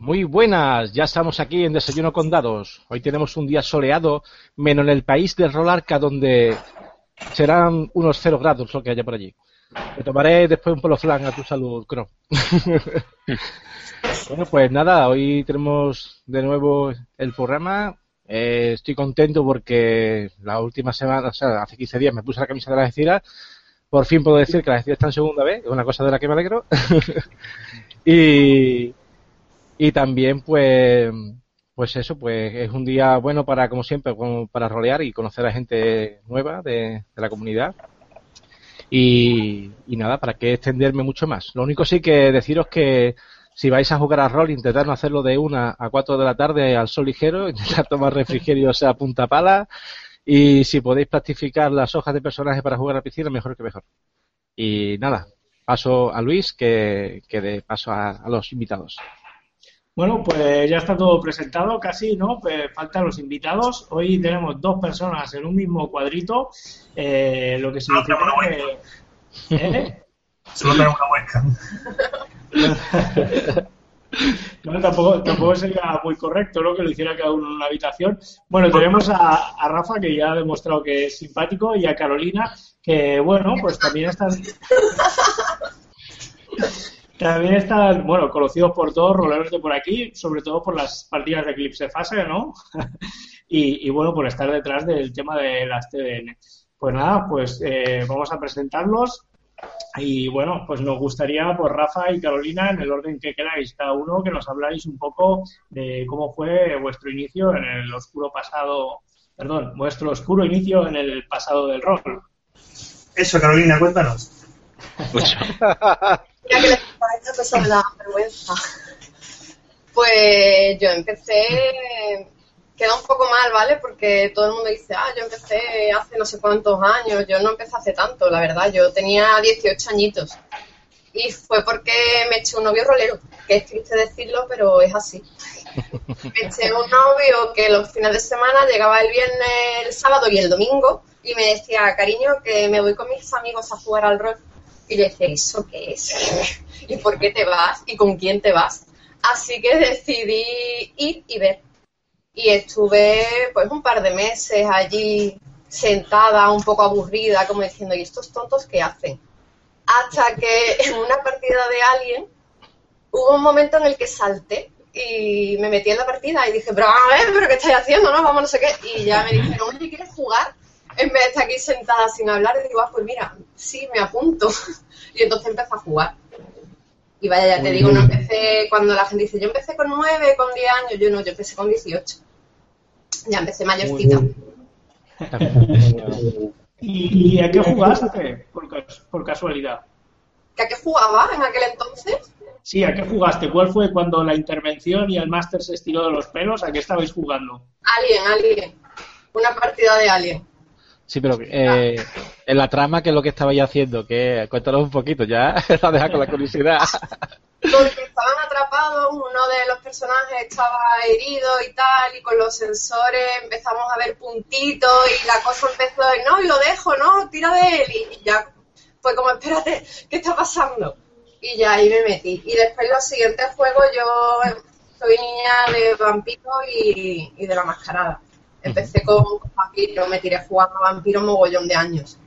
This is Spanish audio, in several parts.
Muy buenas, ya estamos aquí en Desayuno con Dados. Hoy tenemos un día soleado, menos en el país de Rolarca, donde serán unos cero grados lo que haya por allí. Me tomaré después un polo flan a tu salud, Cro. bueno, pues nada, hoy tenemos de nuevo el programa. Eh, estoy contento porque la última semana, o sea, hace 15 días me puse la camisa de la Algeciras. Por fin puedo decir que la Algeciras está en segunda vez, es una cosa de la que me alegro. y, y también, pues, pues eso, pues es un día bueno para, como siempre, para rolear y conocer a gente nueva de, la comunidad. Y, nada, para que extenderme mucho más. Lo único sí que deciros que si vais a jugar a rol, intentad no hacerlo de una a cuatro de la tarde al sol ligero, intentar tomar refrigerio, sea punta pala, y si podéis practicar las hojas de personaje para jugar a la piscina, mejor que mejor. Y nada, paso a Luis, que, que de paso a los invitados. Bueno, pues ya está todo presentado casi, ¿no? Pues faltan los invitados. Hoy tenemos dos personas en un mismo cuadrito, eh, lo que significa que... ¿Eh? Solo tenemos una muesca. No, tampoco, tampoco sería muy correcto ¿no? que lo hiciera cada uno en una habitación. Bueno, tenemos a, a, Rafa, que ya ha demostrado que es simpático, y a Carolina, que bueno, pues también están. También están, bueno, conocidos por todos, roleros de por aquí, sobre todo por las partidas de Eclipse Fase, ¿no? y, bueno, por estar detrás del tema de las TDN. Pues nada, pues eh, vamos a presentarlos. Y bueno, pues nos gustaría, pues Rafa y Carolina, en el orden que queráis, cada uno, que nos habláis un poco de cómo fue vuestro inicio en el oscuro pasado, perdón, vuestro oscuro inicio en el pasado del rol. Eso, Carolina, cuéntanos. Que les esta cosa me da vergüenza. Pues yo empecé, queda un poco mal, ¿vale? Porque todo el mundo dice, ah, yo empecé hace no sé cuántos años, yo no empecé hace tanto, la verdad, yo tenía 18 añitos. Y fue porque me eché un novio rolero, que es triste decirlo, pero es así. Me eché un novio que los fines de semana llegaba el viernes, el sábado y el domingo y me decía, cariño, que me voy con mis amigos a jugar al rol. Y le decía, ¿eso qué es? ¿Y por qué te vas? ¿Y con quién te vas? Así que decidí ir y ver. Y estuve pues un par de meses allí sentada, un poco aburrida, como diciendo, ¿y estos tontos qué hacen? Hasta que en una partida de alguien hubo un momento en el que salté y me metí en la partida y dije, pero a ¿pero qué estáis haciendo? No, vamos, no sé qué. Y ya me dijeron, oye, ¿quieres jugar? En vez de estar aquí sentada sin hablar, digo, ah, pues mira, sí, me apunto. y entonces empecé a jugar. Y vaya, ya te digo, no empecé cuando la gente dice, yo empecé con 9, con 10 años, yo no, yo empecé con 18. Ya empecé mayorcita. ¿Y, a qué jugaste, por, por casualidad? ¿Que a qué jugaba en aquel entonces? Sí, ¿a qué jugaste? ¿Cuál fue cuando la intervención y el máster se estiró de los pelos? ¿A qué estabais jugando? Alien, Alien. Una partida de Alien. Sí, pero eh, en la trama, ¿qué es lo que estabais haciendo? Que Cuéntanos un poquito, ya la deja con la curiosidad. Porque estaban atrapados, uno de los personajes estaba herido y tal, y con los sensores empezamos a ver puntitos y la cosa empezó, no, y lo dejo, no, tira de él, y ya fue como, espérate, ¿qué está pasando? Y ya ahí me metí. Y después los siguientes juegos yo soy niña de vampiro y, y de la mascarada. Empecé con, vampiro, me tiré jugando a vampiro un mogollón de años.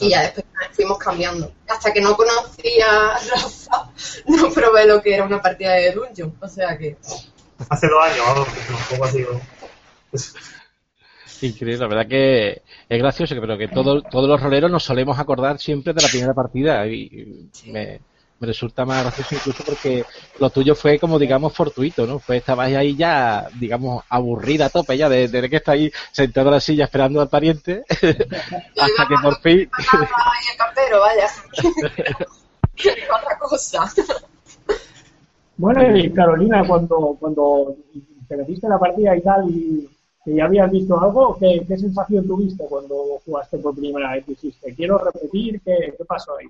Y ya después fuimos cambiando. Hasta que no conocía a Rafa, no probé lo que era una partida de Dungeon. O sea que. Hace dos años, tampoco ha sido. Increíble, la verdad que es gracioso, pero que todos los roleros nos solemos acordar siempre de la primera partida. Y me, me resulta más gracioso incluso porque lo tuyo fue como digamos fortuito, ¿no? Pues estabas ahí ya, digamos, aburrida a tope ya de, de que está ahí sentado en la silla esperando al pariente hasta que por fin... el campero, vaya. otra cosa. Bueno, y Carolina, cuando, cuando te metiste en la partida y tal, y que ya habías visto algo, ¿qué, qué sensación tuviste cuando jugaste por primera vez? Dijiste, quiero repetir, ¿qué, qué pasó ahí?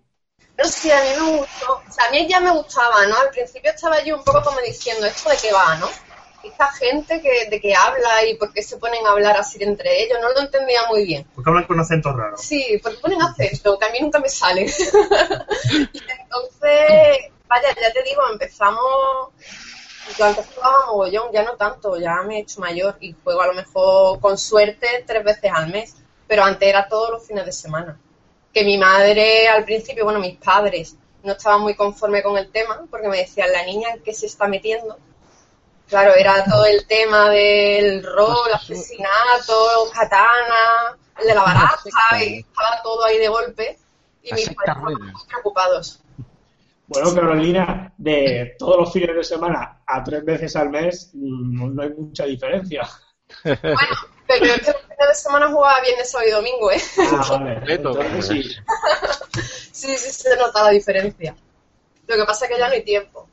No sé, a mí me gustó. O sea, a mí ya me gustaba, ¿no? Al principio estaba yo un poco como diciendo, ¿esto de qué va, no? Esta gente que, de que habla y por qué se ponen a hablar así entre ellos, no lo entendía muy bien. Porque hablan con acento raro. Sí, porque ponen acento, que a mí nunca me sale. y entonces, vaya, ya te digo, empezamos. Yo antes jugaba mogollón, ya no tanto, ya me he hecho mayor y juego a lo mejor con suerte tres veces al mes, pero antes era todos los fines de semana. Que mi madre al principio, bueno, mis padres no estaban muy conforme con el tema porque me decían, la niña en qué se está metiendo. Claro, era todo el tema del rol, asesinato, katana, el de la baraja, y estaba todo ahí de golpe. Y mis padres estaban muy preocupados. Bueno, Carolina, de todos los fines de semana a tres veces al mes, mm, no hay mucha diferencia. Bueno, pero yo es que los fines de semana jugaba viernes, sábado y domingo, ¿eh? Ah, vale. Entonces sí. Sí, sí, se nota la diferencia. Lo que pasa es que ya no hay tiempo.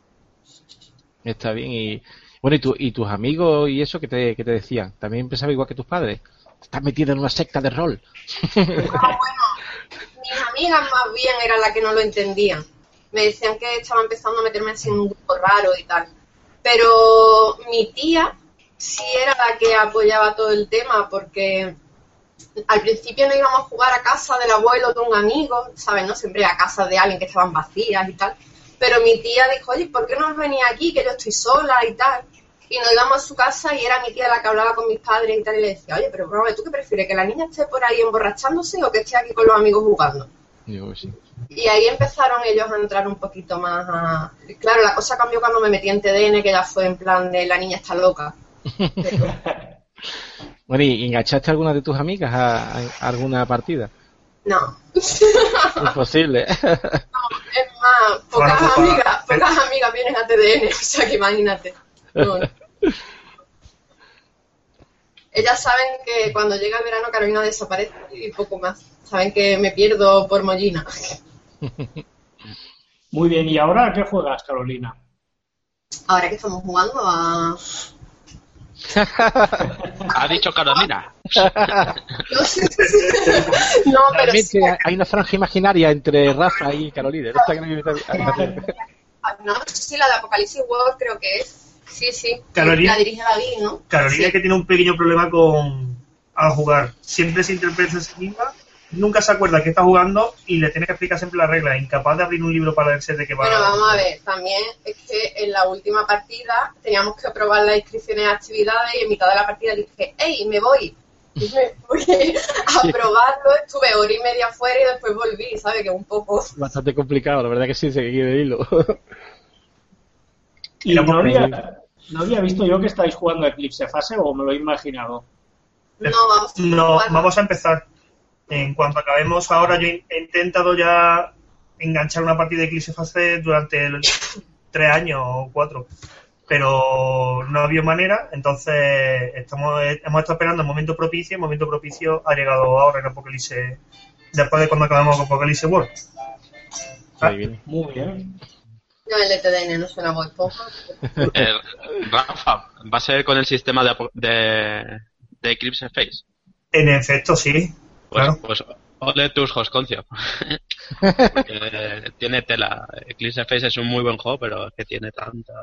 Está bien. Y bueno, ¿y, tu, y tus amigos y eso que te, que te decían? ¿También pensaba igual que tus padres? ¿Te estás metido en una secta de rol? Ah, bueno, mis amigas más bien eran las que no lo entendían. Me decían que estaba empezando a meterme así en un grupo raro y tal. Pero mi tía sí era la que apoyaba todo el tema porque al principio no íbamos a jugar a casa del abuelo de un amigo, ¿sabes? No siempre a casa de alguien que estaban vacías y tal. Pero mi tía dijo, oye, ¿por qué no os venís aquí? Que yo estoy sola y tal. Y nos íbamos a su casa y era mi tía la que hablaba con mis padres y tal. Y le decía, oye, pero ¿tú qué prefieres? ¿Que la niña esté por ahí emborrachándose o que esté aquí con los amigos jugando? Sí. Y ahí empezaron ellos a entrar un poquito más a... Claro, la cosa cambió cuando me metí en TDN, que ya fue en plan de la niña está loca. Bueno, ¿y enganchaste a alguna de tus amigas a, a alguna partida? no. Imposible. Es más, pocas Bueno, amigas, pocas amigas vienen a TDN, o sea que imagínate. No. Ellas saben que cuando llega el verano Carolina desaparece y poco más. Saben que me pierdo por Mollina. Muy bien, ¿y ahora a qué juegas, Carolina? Ahora que estamos jugando a... Ha dicho Carolina. No, pero sí. Realmente hay una franja imaginaria entre Rafa y Carolina. No sí, la de Apocalipsis World creo que es. Sí, sí. Carolina- La dirige David, ¿no? Carolina Sí. que tiene un pequeño problema con al jugar. Siempre se interpreta a sí misma, nunca se acuerda que está jugando y le tiene que explicar siempre la regla. Incapaz de abrir un libro para verse de qué va. Bueno, vamos a ver, también es que en la última partida teníamos que probar las inscripciones de actividades y en mitad de la partida dije, ¡Ey, me voy! Y me fui a probarlo, estuve hora y media fuera y después volví, ¿sabes? Que un poco... Bastante complicado, la verdad que sí, seguir el hilo. ¿Y no había, no había visto yo que estáis jugando Eclipse Fase o me lo he imaginado? No, vamos a No, vamos a empezar. En cuanto acabemos ahora, yo he intentado ya enganchar una partida de Eclipse Fase durante el- tres años o cuatro. Pero no había manera, entonces estamos, hemos estado esperando el momento propicio. El momento propicio ha llegado ahora en Apocalipse, después de cuando acabamos con Apocalipse World. Viene. Muy bien. No, el de TDN no suena Bob Esponja. Eh, Rafa, ¿va a ser con el sistema de, de, de Eclipse Face? En efecto, sí. Pues, Claro. pues ole tus Josconcio. Porque tiene tela. Eclipse Face es un muy buen juego, pero es que tiene tanta.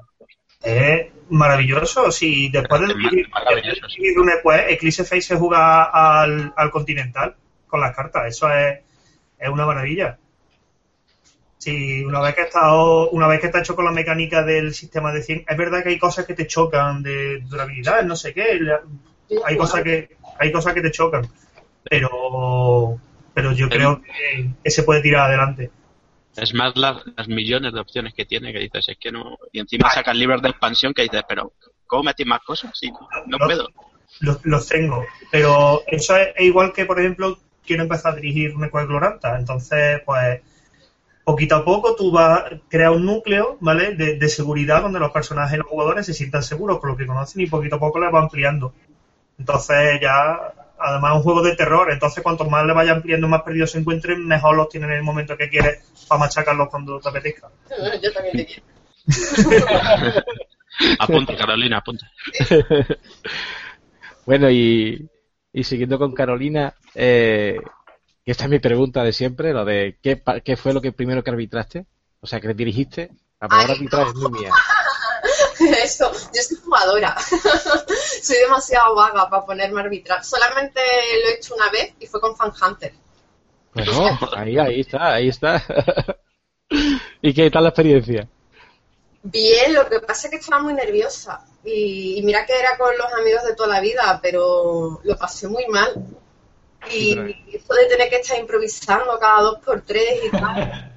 Es maravilloso. Si después de vivir, maravilloso, después de vivir un EQUE, Eclipse Face se juega al, al Continental con las cartas. Eso es, es una maravilla. Sí, una vez que estado, una vez que está hecho con la mecánica del sistema de 100, es verdad que hay cosas que te chocan de durabilidad, no sé qué, hay cosas que hay cosas que te chocan, pero pero yo creo que, que se puede tirar adelante. Es más las, las millones de opciones que tiene que dices, es que no. Y encima sacan libros de expansión que dices, pero ¿cómo metí más cosas? Sí, no, puedo. los, los tengo. Pero eso es, es igual que, por ejemplo, quiero empezar a dirigir una Gloranta. Entonces, pues, poquito a poco tú vas a crear un núcleo, ¿vale? De, de seguridad donde los personajes y los jugadores se sientan seguros por lo que conocen y poquito a poco les va ampliando. Entonces ya, además es un juego de terror, entonces cuanto más le vaya ampliando, más perdidos se encuentren, mejor los tienen en el momento que quieres para machacarlos cuando te apetezca. Yo también te quiero. apunta, Carolina, apunta. bueno, y, y siguiendo con Carolina, eh, esta es mi pregunta de siempre, lo de ¿qué, pa- qué fue lo que primero que arbitraste? O sea, que dirigiste. La palabra Ay, arbitrar es muy mía. Eso, yo soy jugadora. soy demasiado vaga para ponerme a arbitrar. Solamente lo he hecho una vez y fue con Fan Hunter. Bueno, ahí, ahí está, ahí está. ¿Y qué tal la experiencia? Bien, lo que pasa es que estaba muy nerviosa. Y, y mira que era con los amigos de toda la vida, pero lo pasé muy mal. Y pero- esto de tener que estar improvisando cada dos por tres y tal.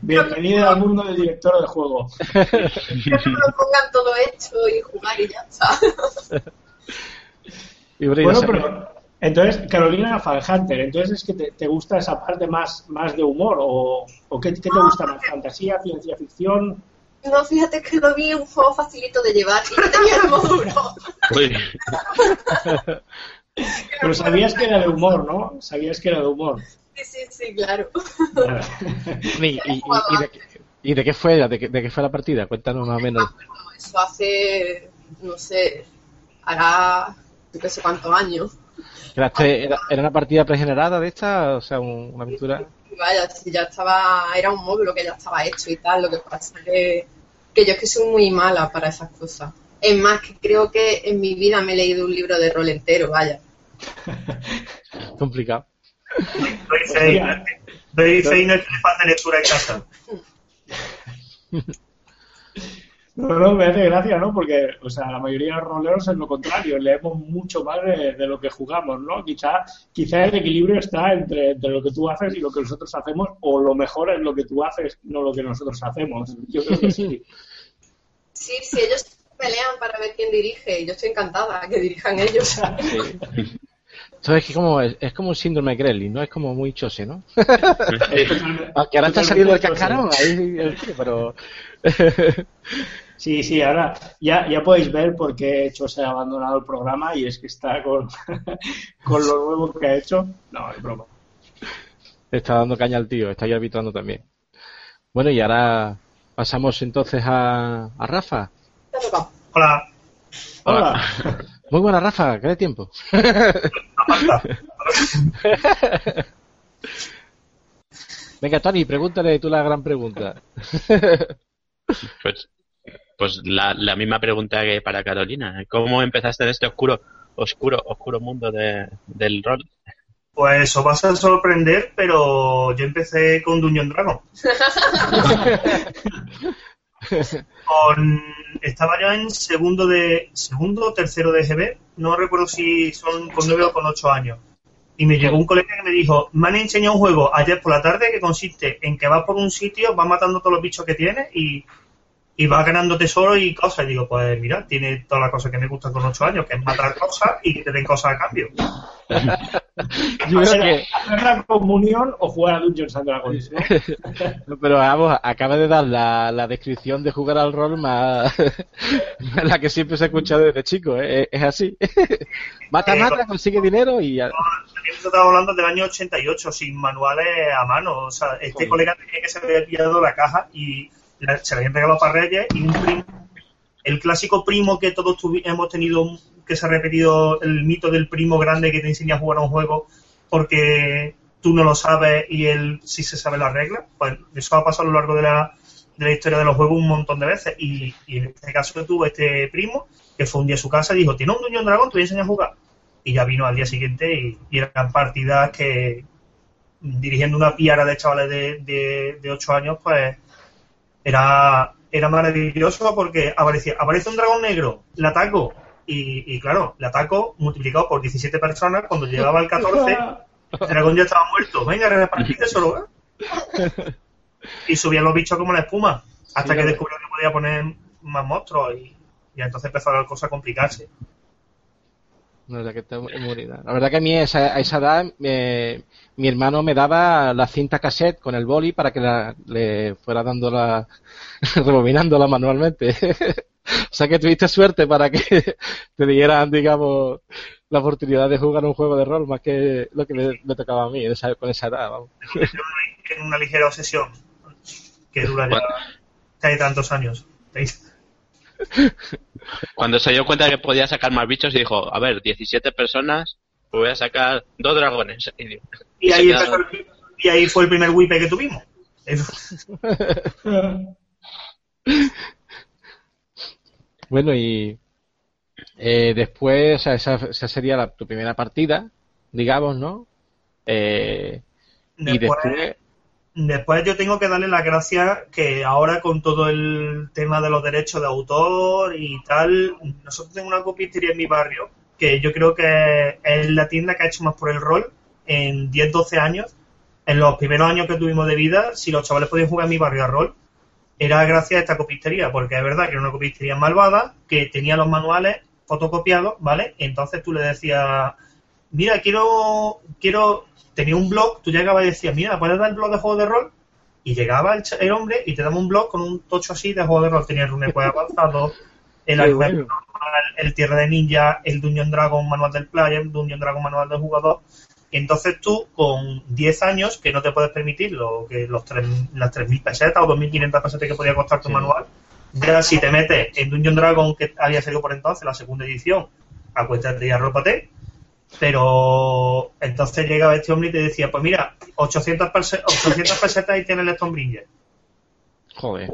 Bienvenido al mundo del director de juego. Que me lo pongan todo hecho y jugar y ya está. Y bueno, pero entonces, Carolina Hunter, entonces es que te, te gusta esa parte más, más de humor o, o qué, qué te gusta más, fantasía, ciencia ficción. No, fíjate que lo vi un juego facilito de llevar y no tenía el Pero sabías que era de humor, ¿no? Sabías que era de humor. Sí, sí, sí, claro. y, y- y- de, qué- y de qué fue, de qué, de qué fue la partida? Cuéntanos más o menos. Eso hace, no sé, hará no sé cuántos años. ¿Era, una partida pregenerada de esta? O sea, un- una aventura. Vaya, si ya estaba, era un módulo que ya estaba hecho y tal, lo que pasa que, que yo es que soy muy mala para esas cosas. Es más, que creo que en mi vida me he leído un libro de rol entero, vaya. Complicado. Doy fe, doy fe y no es que le falta lectura en casa. No, no, me hace gracia, ¿no? Porque, o sea, la mayoría de los roleros es lo contrario, leemos mucho más de, de lo que jugamos, ¿no? Quizá, quizá el equilibrio está entre, entre lo que tú haces y lo que nosotros hacemos, o lo mejor es lo que tú haces, no lo que nosotros hacemos. Yo creo que sí. Sí, sí, ellos pelean para ver quién dirige y yo estoy encantada que dirijan ellos. Sí. Esto es que como, es, es como un síndrome de Gremlin, ¿no? Es como muy chose, ¿no? Aunque ahora está saliendo el cascarón, ahí, el tío, pero... Sí, sí, ahora ya, ya podéis ver por qué Chose ha abandonado el programa y es que está con, con lo nuevo que ha hecho. No, es broma. está dando caña al tío, está ahí arbitrando también. Bueno, y ahora pasamos entonces a, a Rafa. Tocado. Hola, Hola. Muy buena, Rafa, ¿qué de tiempo? Venga, Tony, pregúntale tú la gran pregunta. pues, pues la, la misma pregunta que para Carolina. ¿Cómo empezaste en este oscuro, oscuro, oscuro mundo de, del rol? Pues os vas a sorprender, pero yo empecé con Dungeon Dragon. Con, estaba yo en segundo de segundo o tercero de GB, no recuerdo si son con nueve o con ocho años. Y me llegó un colega que me dijo, me han enseñado un juego ayer por la tarde que consiste en que vas por un sitio, vas matando todos los bichos que tienes y, y vas ganando tesoro y cosas. Y digo, pues mira, tiene todas las cosas que me gustan con ocho años, que es matar cosas y que te den cosas a cambio. Yo creo ¿Hacer, que, hacer la comunión o jugar a Dungeons and Dragons? ¿no? pero vamos, acaba de dar la, la descripción de jugar al rol más la que siempre se ha escuchado desde chico, ¿eh? es así. mata, mata, consigue dinero y ya. Estaba hablando del año 88, sin manuales a mano. O sea, este Joder. colega tenía que se había pillado la caja y se la habían regalado para Reyes y un primo, el clásico primo que todos hemos tenido, que se ha repetido el mito del primo grande que te enseña a jugar a un juego porque tú no lo sabes y él sí se sabe las reglas. Pues eso ha pasado a lo largo de la, de la historia de los juegos un montón de veces. Y, y en este caso yo tuve este primo que fue un día a su casa y dijo, ¿tiene un Dungeon Dragon? Te voy a enseñar a jugar. Y ya vino al día siguiente y, y eran partidas que dirigiendo una piara de chavales de, de, de 8 años, pues era, era maravilloso porque aparecía, aparece un dragón negro, le ataco y, y claro, le ataco multiplicado por 17 personas, cuando llegaba al 14 el dragón ya estaba muerto. Venga, repartídeselo, ¿eh? Y subían los bichos como la espuma. Hasta Sí, que descubrió que podía poner más monstruos y, y entonces empezó la cosa a complicarse. La verdad que La verdad a mí a esa, a esa edad eh, mi hermano me daba la cinta cassette con el boli para que la- le fuera dando la rebobinándola manualmente. o sea que tuviste suerte para que te dieran, digamos, la oportunidad de jugar un juego de rol más que lo que me, me tocaba a mí esa- con esa edad. Vamos. en una ligera obsesión que dura ya Bueno. casi tantos años. Cuando se dio cuenta que podía sacar más bichos, dijo, a ver, 17 personas, pues voy a sacar dos dragones. Y, Y ahí, quedaron- empezó el- y ahí fue el primer wipe que tuvimos. Bueno, y eh, después, o sea, esa, esa sería la- tu primera partida, digamos, ¿no? Eh, y Después, después, yo tengo que darle las gracias que ahora con todo el tema de los derechos de autor y tal, nosotros tenemos una copistería en mi barrio que yo creo que es la tienda que ha hecho más por el rol en 10-12 años. En los primeros años que tuvimos de vida, si los chavales podían jugar en mi barrio a rol, era gracias a esta copistería, porque es verdad que era una copistería malvada, que tenía los manuales fotocopiados, ¿vale? Entonces tú le decías, mira, quiero, quiero, tenía un blog, tú llegabas y decías, mira, ¿puedes dar el blog de juego de rol? Y llegaba el, el hombre y te daba un blog con un tocho así de juego de rol. Tenía el Runequest avanzado, el, Alpha bueno. el, el Tierra de Ninja, el Dungeon Dragon manual del player, Dungeon Dragon manual del jugador. Y entonces tú, con 10 años, que no te puedes permitir lo que los tres, las 3.000 pesetas o 2.500 pesetas que podía costar tu Sí. manual, ya si te metes en Dungeon Dragon, que había salido por entonces, la segunda edición, acuéstate y arrópate. Pero entonces llegaba este hombre y te decía, pues mira, 800, perse- 800 pesetas y tienes el Stonebringer. joder,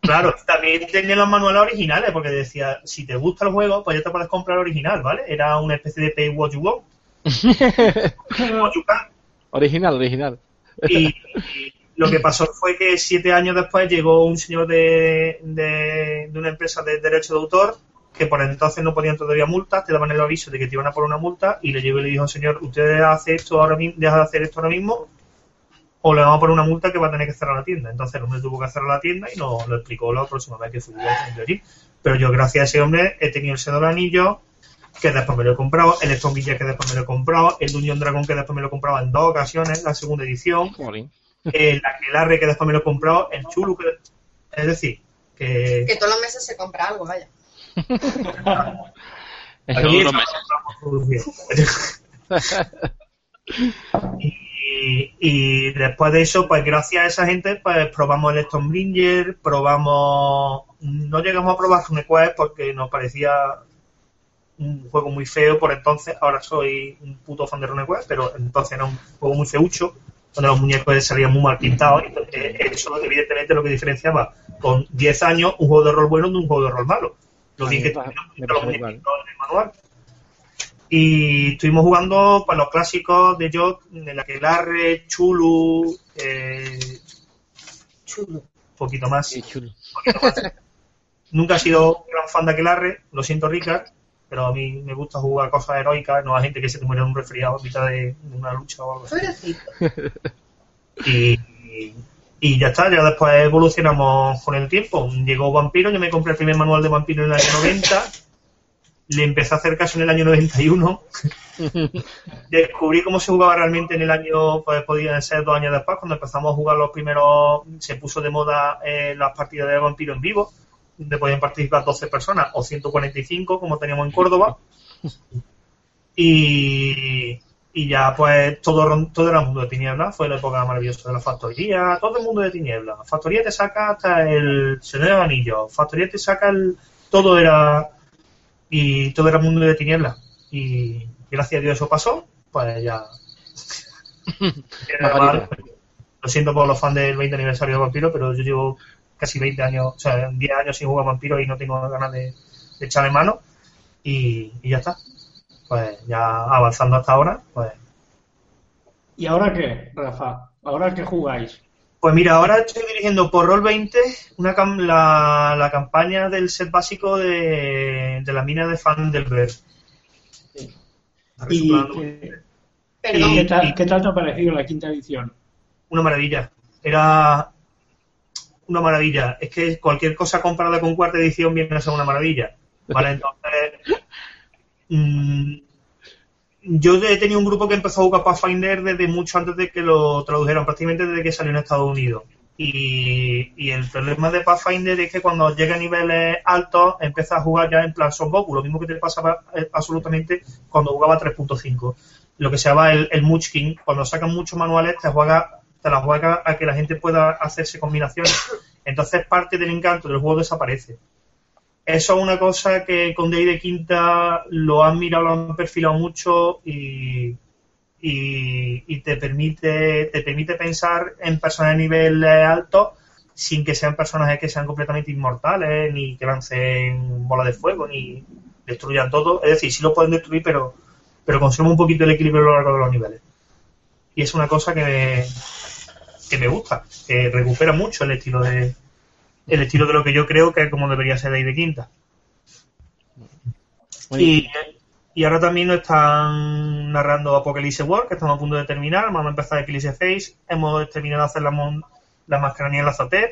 Claro, también tenía los manuales originales, porque decía, si te gusta el juego, pues ya te puedes comprar el original, ¿vale? Era una especie de pay what you want. What you can. original, original. Y, y lo que pasó fue que siete años después llegó un señor de, de, de una empresa de derecho de autor que por entonces no podían todavía multas, te daban el aviso de que te iban a poner una multa y le llegó y le dijo, señor, usted hace esto ahora mismo, deja de hacer esto ahora mismo o le vamos a poner una multa que va a tener que cerrar la tienda. Entonces el hombre tuvo que cerrar la tienda y nos lo explicó la próxima vez que fui a allí. Pero yo gracias a ese hombre he tenido el Sedo del Anillo, que después me lo he comprado, el Stone Villa que después me lo he comprado, el Dungeon Dragon que después me lo he comprado en dos ocasiones, la segunda edición, el Aquelarre que después me lo he comprado, el Chulu que... Es decir, que... Que todos los meses se compra algo, vaya. Eso meses. y, y después de eso, pues gracias a esa gente, pues probamos el Stonebringer, probamos... No llegamos a probar RuneQuest porque nos parecía un juego muy feo por entonces. Ahora soy un puto fan de RuneQuest, pero entonces era un juego muy feucho, donde los muñecos salían muy mal pintados. Y entonces, eso, evidentemente, lo que diferenciaba con 10 años un juego de rol bueno de un juego de rol malo. Que los pasó muñequitos en el manual. Y estuvimos jugando pues, los clásicos de Jot, el Aquelarre, Chulu, eh, Chulu, un poquito más. Sí, chulo. poquito más. Nunca he sido gran fan de Aquelarre, lo siento, Ricard, pero a mí me gusta jugar cosas heroicas, no a gente que se te muere en un resfriado en mitad de, de una lucha o algo así. Pobrecito. Y, y ya está, ya después evolucionamos con el tiempo. Llegó Vampiro, yo me compré el primer manual de Vampiro en el año 90, le empecé a hacer caso en el año 91, descubrí cómo se jugaba realmente en el año, pues podían ser dos años después, cuando empezamos a jugar los primeros, se puso de moda eh, las partidas de Vampiro en vivo, donde podían participar 12 personas o 145, como teníamos en Córdoba. Y, y ya pues todo, todo era mundo de tinieblas, fue la época maravillosa de la factoría, todo el mundo de tinieblas. Factoría te saca hasta el Señor de los Anillos, factoría te saca el... todo era... y todo era mundo de tinieblas. Y gracias a Dios eso pasó, pues ya... Mal. Lo siento por los fans del 20 aniversario de Vampiro, pero yo llevo casi 20 años, o sea, 10 años sin jugar Vampiro y no tengo ganas de, de echarle mano. Y, y ya está. Pues ya avanzando hasta ahora, pues ¿Y ahora qué, Rafa? ¿Ahora qué jugáis? Pues mira, ahora estoy dirigiendo por Roll20 una cam- la, la campaña del set básico de, de la mina de Fandelberg. ¿Y qué, Perdón. y qué y- tal, qué tal te ha parecido la quinta edición? Una maravilla. Era una maravilla. Es que cualquier cosa comparada con cuarta edición viene a ser una maravilla. ¿Vale? Entonces, mm, yo he tenido un grupo que empezó a jugar Pathfinder desde mucho antes de que lo tradujeran, prácticamente desde que salió en Estados Unidos. Y, el problema de Pathfinder es que cuando llega a niveles altos empieza a jugar ya en plan Son Goku, lo mismo que te pasaba eh, absolutamente cuando jugaba 3.5. Lo que se llama el, el Munchkin, cuando sacan muchos manuales te juega, te te la juegas a que la gente pueda hacerse combinaciones. Entonces parte del encanto del juego desaparece. Eso es una cosa que con Day de Quinta lo han mirado, lo han perfilado mucho y, y, te permite te permite pensar en personajes de nivel alto sin que sean personajes que sean completamente inmortales, ni que lancen bola de fuego, ni destruyan todo. Es decir, sí lo pueden destruir, pero, pero un poquito el equilibrio a lo largo de los niveles. Y es una cosa que que me gusta, que recupera mucho el estilo de el estilo de lo que yo creo que es como debería ser de ahí de quinta. Y, y, ahora también nos están narrando Apocalypse World, que estamos a punto de terminar. Vamos a empezar Eclipse Face. Hemos terminado de hacer la, la mascaranía en la azotea.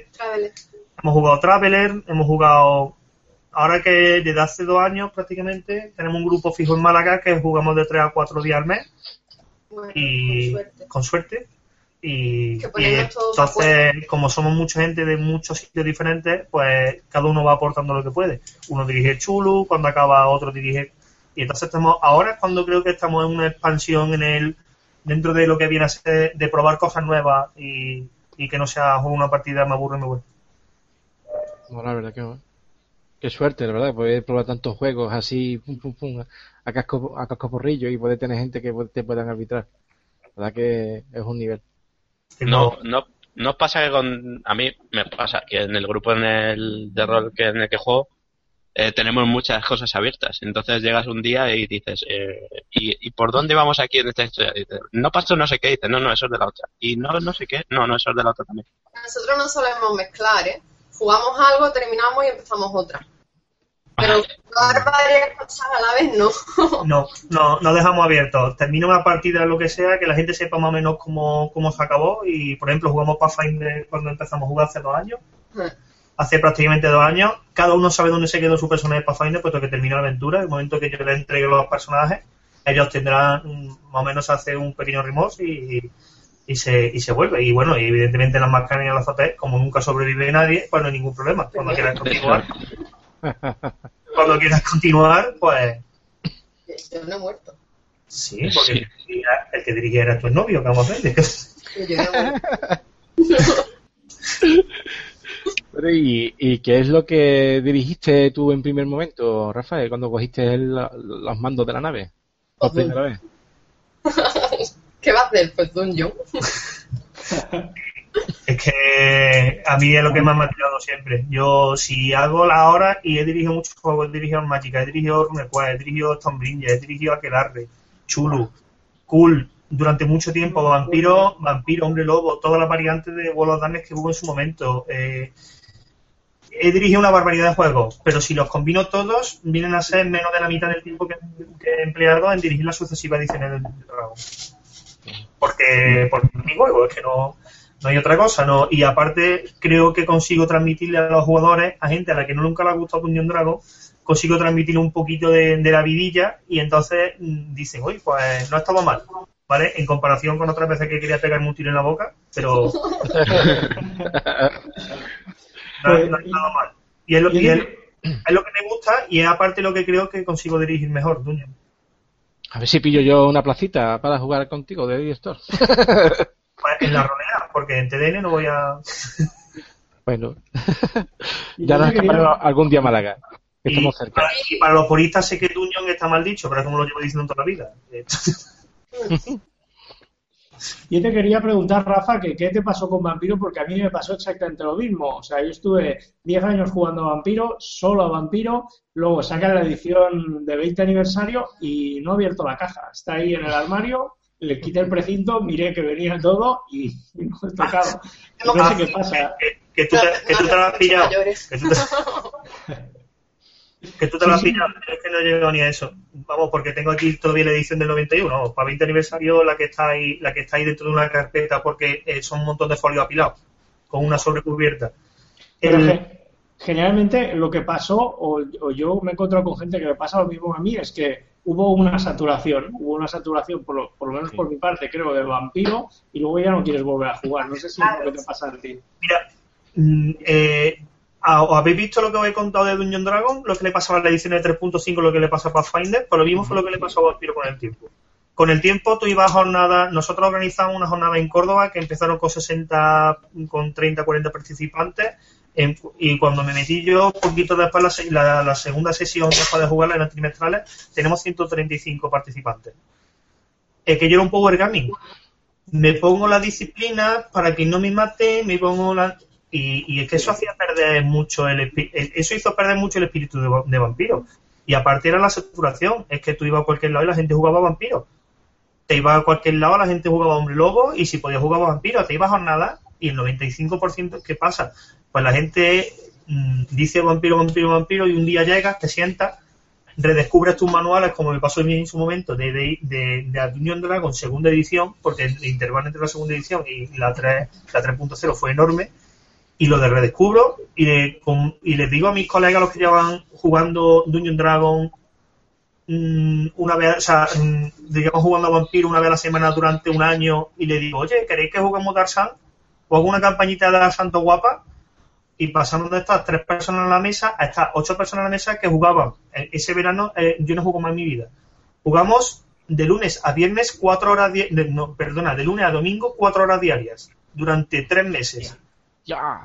Hemos jugado Traveler, hemos jugado. Ahora que desde hace dos años prácticamente tenemos un grupo fijo en Málaga que jugamos de tres a cuatro días al mes. y con suerte. Y, entonces, como somos mucha gente de muchos sitios diferentes, pues cada uno va aportando lo que puede. Uno dirige Chulu, cuando acaba otro dirige. Y entonces estamos, ahora es cuando creo que estamos en una expansión en el dentro de lo que viene a ser de probar cosas nuevas y, y que no sea una partida me aburre me voy. Bueno, la verdad que Qué suerte, la verdad, poder probar tantos juegos así, pum, pum, pum, a casco, a casco porrillo y poder tener gente que te puedan arbitrar. La verdad que es un nivel. No, no, no pasa que con, a mí me pasa que en el grupo en el de rol que en el que juego, eh, tenemos muchas cosas abiertas. Entonces llegas un día y dices, eh, ¿y, por dónde vamos aquí en esta historia? no pasó no sé qué, dices, no, no, eso es de la otra. Y no, no sé qué, no, no, eso es de la otra también. Nosotros no solemos mezclar, ¿eh? Jugamos algo, terminamos y empezamos otra. Pero jugar varias cosas a la vez no. no, no, no dejamos abierto. Termina una partida, lo que sea, que la gente sepa más o menos cómo, cómo se acabó. Y, por ejemplo, jugamos Pathfinder cuando empezamos a jugar hace dos años. Hace prácticamente dos años. Cada uno sabe dónde se quedó su personaje de Pathfinder, puesto que terminó la aventura. El momento que yo le entregue los personajes, ellos tendrán mm, más o menos hace un pequeño remorse y, y, se, y se vuelve. Y bueno, evidentemente las máscaras y las azotes, como nunca sobrevive nadie, pues no hay ningún problema. Cuando quieras continuar, cuando quieras continuar, pues. Yo no he muerto. Sí, porque El, que dirigía era tu novio, que vamos a ver. Yo no ¿y, qué es lo que dirigiste tú en primer momento, Rafael, cuando cogiste los mandos de la nave? Por primera vez. ¿Qué va a hacer? Pues yo. es que a mí es lo que me ha tirado siempre. Yo, si hago la hora y he dirigido muchos juegos, he dirigido Magica, he dirigido RuneQuest, he dirigido Stormbringer, he dirigido Aquelarre, Chulu, Cool, durante mucho tiempo, Vampiro, Vampiro, Hombre Lobo, todas las variantes de World of Darkness que hubo en su momento. Eh, he dirigido una barbaridad de juegos, pero si los combino todos, vienen a ser menos de la mitad del tiempo que, he empleado en dirigir las sucesivas ediciones del Dragon. Porque, porque mi juego, es que no, no hay otra cosa, ¿no? Y aparte, creo que consigo transmitirle a los jugadores, a gente a la que no nunca le ha gustado Dungeon Dragon, consigo transmitirle un poquito de, la vidilla y entonces mm, dicen, oye, pues no estaba mal. ¿vale? En comparación con otras veces que quería pegarme un tiro en la boca, pero no, ha estado mal. Y es lo, y es, lo que me gusta y es aparte lo que creo que consigo dirigir mejor, Duño. A ver si pillo yo una placita para jugar contigo de director. En la rolea, porque en TDN no voy a... bueno, ya nos escaparemos algún día a Málaga. Estamos y, cerca. y para los puristas sé que Duñon está mal dicho, pero es como lo llevo diciendo toda la vida. Yo te quería preguntar, Rafa, que qué te pasó con Vampiro, porque a mí me pasó exactamente lo mismo. O sea, yo estuve 10 años jugando a Vampiro, solo a Vampiro, luego saca la edición de 20 aniversario y no he abierto la caja. Está ahí en el armario, le quité el precinto, miré que venía todo y, no he tocado. No sé qué pasa. Que, tú te, que tú te lo has pillado. Que tú te lo has pillado, es que no llego ni a eso. Vamos, porque tengo aquí todavía la edición del 91, para 20 aniversario la que está ahí, la que está ahí dentro de una carpeta porque eh, son un montón de folios apilados, con una sobrecubierta. Generalmente lo que pasó, o, yo me he encontrado con gente que me pasa lo mismo a mí, es que hubo una saturación, hubo una saturación, por lo, por lo menos por mi parte, creo, de vampiro, y luego ya no quieres volver a jugar. No sé si es lo que te pasa a ti. Mira, mm, eh, habéis visto lo que os he contado de Dungeon Dragon? Lo que le pasaba a la edición de 3.5, lo que le pasó a Pathfinder, pues lo mismo fue lo que le pasó a Vampiro con el tiempo. con el tiempo tú ibas a jornadas, nosotros organizamos una jornada en Córdoba que empezaron con 60, con 30, 40 participantes y cuando me metí yo, poquito después, la, segunda sesión después de jugar las trimestrales, tenemos 135 participantes. Es que yo era un power gaming. Me pongo la disciplina para que no me mate, me pongo la... Y, es que eso hacía perder mucho el, eso hizo perder mucho el espíritu de, vampiro. Y aparte era la saturación, es que tú ibas a cualquier lado y la gente jugaba vampiro. Te ibas a cualquier lado, la gente jugaba hombre lobo y si podías jugar vampiro, te ibas a nada y el 95% ¿qué pasa? Pues la gente mm, dice vampiro, vampiro, vampiro y un día llegas, te sientas, redescubres tus manuales como me pasó a mí en su momento de, de, de, de Dragon segunda edición, porque el intervalo entre la segunda edición y la 3, la 3.0 fue enorme y lo de redescubro y, y les digo a mis colegas los que llevan jugando Dungeon Dragon mm, una vez, mm, digamos jugando a Vampiro una vez a la semana durante un año y le digo, oye, ¿queréis que juguemos Dark Sun? O hago una campañita de Santo guapa y pasamos de estas tres personas en la mesa a estas ocho personas en la mesa que jugaban. E, ese verano eh, yo no juego más en mi vida. Jugamos de lunes a viernes cuatro horas, no, perdona, de lunes a domingo cuatro horas diarias durante tres meses. Ya,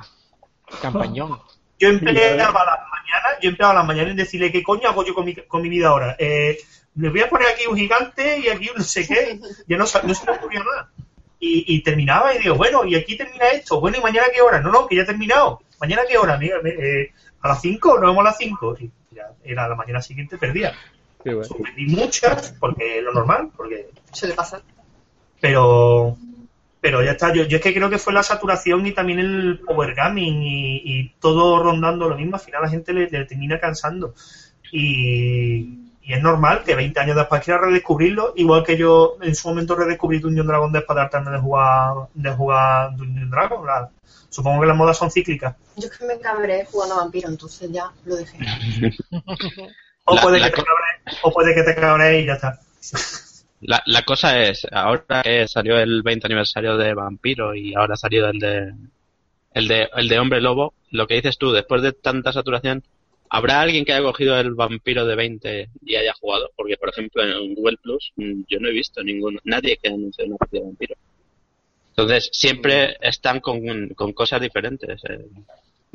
campañón. Yo empleaba las mañanas, yo empleaba las mañanas en decirle qué coño hago yo con mi, con mi vida ahora. Eh, le voy a poner aquí un gigante y aquí un no sé qué. Ya no, no se me ocurría nada. Y, terminaba y digo, bueno, y aquí termina esto. Bueno, ¿y mañana qué hora? No, no, que ya he terminado. ¿Mañana qué hora? Mira, eh, a las 5, nos vemos a las 5. Y ya era la mañana siguiente, perdía. Y muchas, porque es lo normal, porque... Suele pasar. Pero pero ya está, yo, yo es que creo que fue la saturación y también el power gaming y, todo rondando lo mismo, al final la gente le, termina cansando. Y, es normal que 20 años después quiera redescubrirlo, igual que yo en su momento redescubrí Dungeon Dragon después de hartarme de jugar, de jugar Dungeon Dragon. supongo que las modas son cíclicas. Yo es que me cabré jugando a vampiro, entonces ya lo dejé. o, puede que te cabre, o puede que te cabre y ya está. La, la cosa es, ahora que salió el 20 aniversario de Vampiro y ahora ha salido el de, el de, el de Hombre Lobo, lo que dices tú, después de tanta saturación, ¿habrá alguien que haya cogido el Vampiro de 20 y haya jugado? Porque, por ejemplo, en Google Plus mm, yo no he visto ninguno, nadie que anuncie una partida de Vampiro. Entonces, siempre están con, con cosas diferentes. Eh.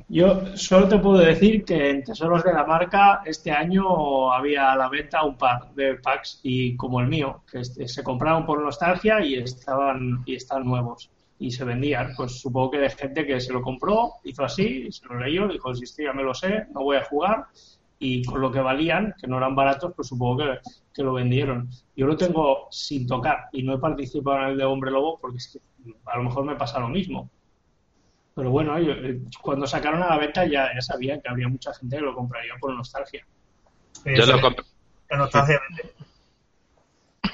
Yo solo te puedo decir que en Tesoros de la Marca este año había a la venta un par de packs y como el mío, que se compraron por nostalgia y estaban y están nuevos y se vendían. Pues supongo que de gente que se lo compró, hizo así, se lo leyó, dijo, si esto ya me lo sé, no voy a jugar y con lo que valían, que no eran baratos, pues supongo que, que lo vendieron. Yo lo tengo sin tocar y no he participado en el de Hombre Lobo porque es que a lo mejor me pasa lo mismo pero bueno, eh, cuando sacaron a la venta ya, ya sabía que habría mucha gente que lo compraría por nostalgia. Yo lo compré.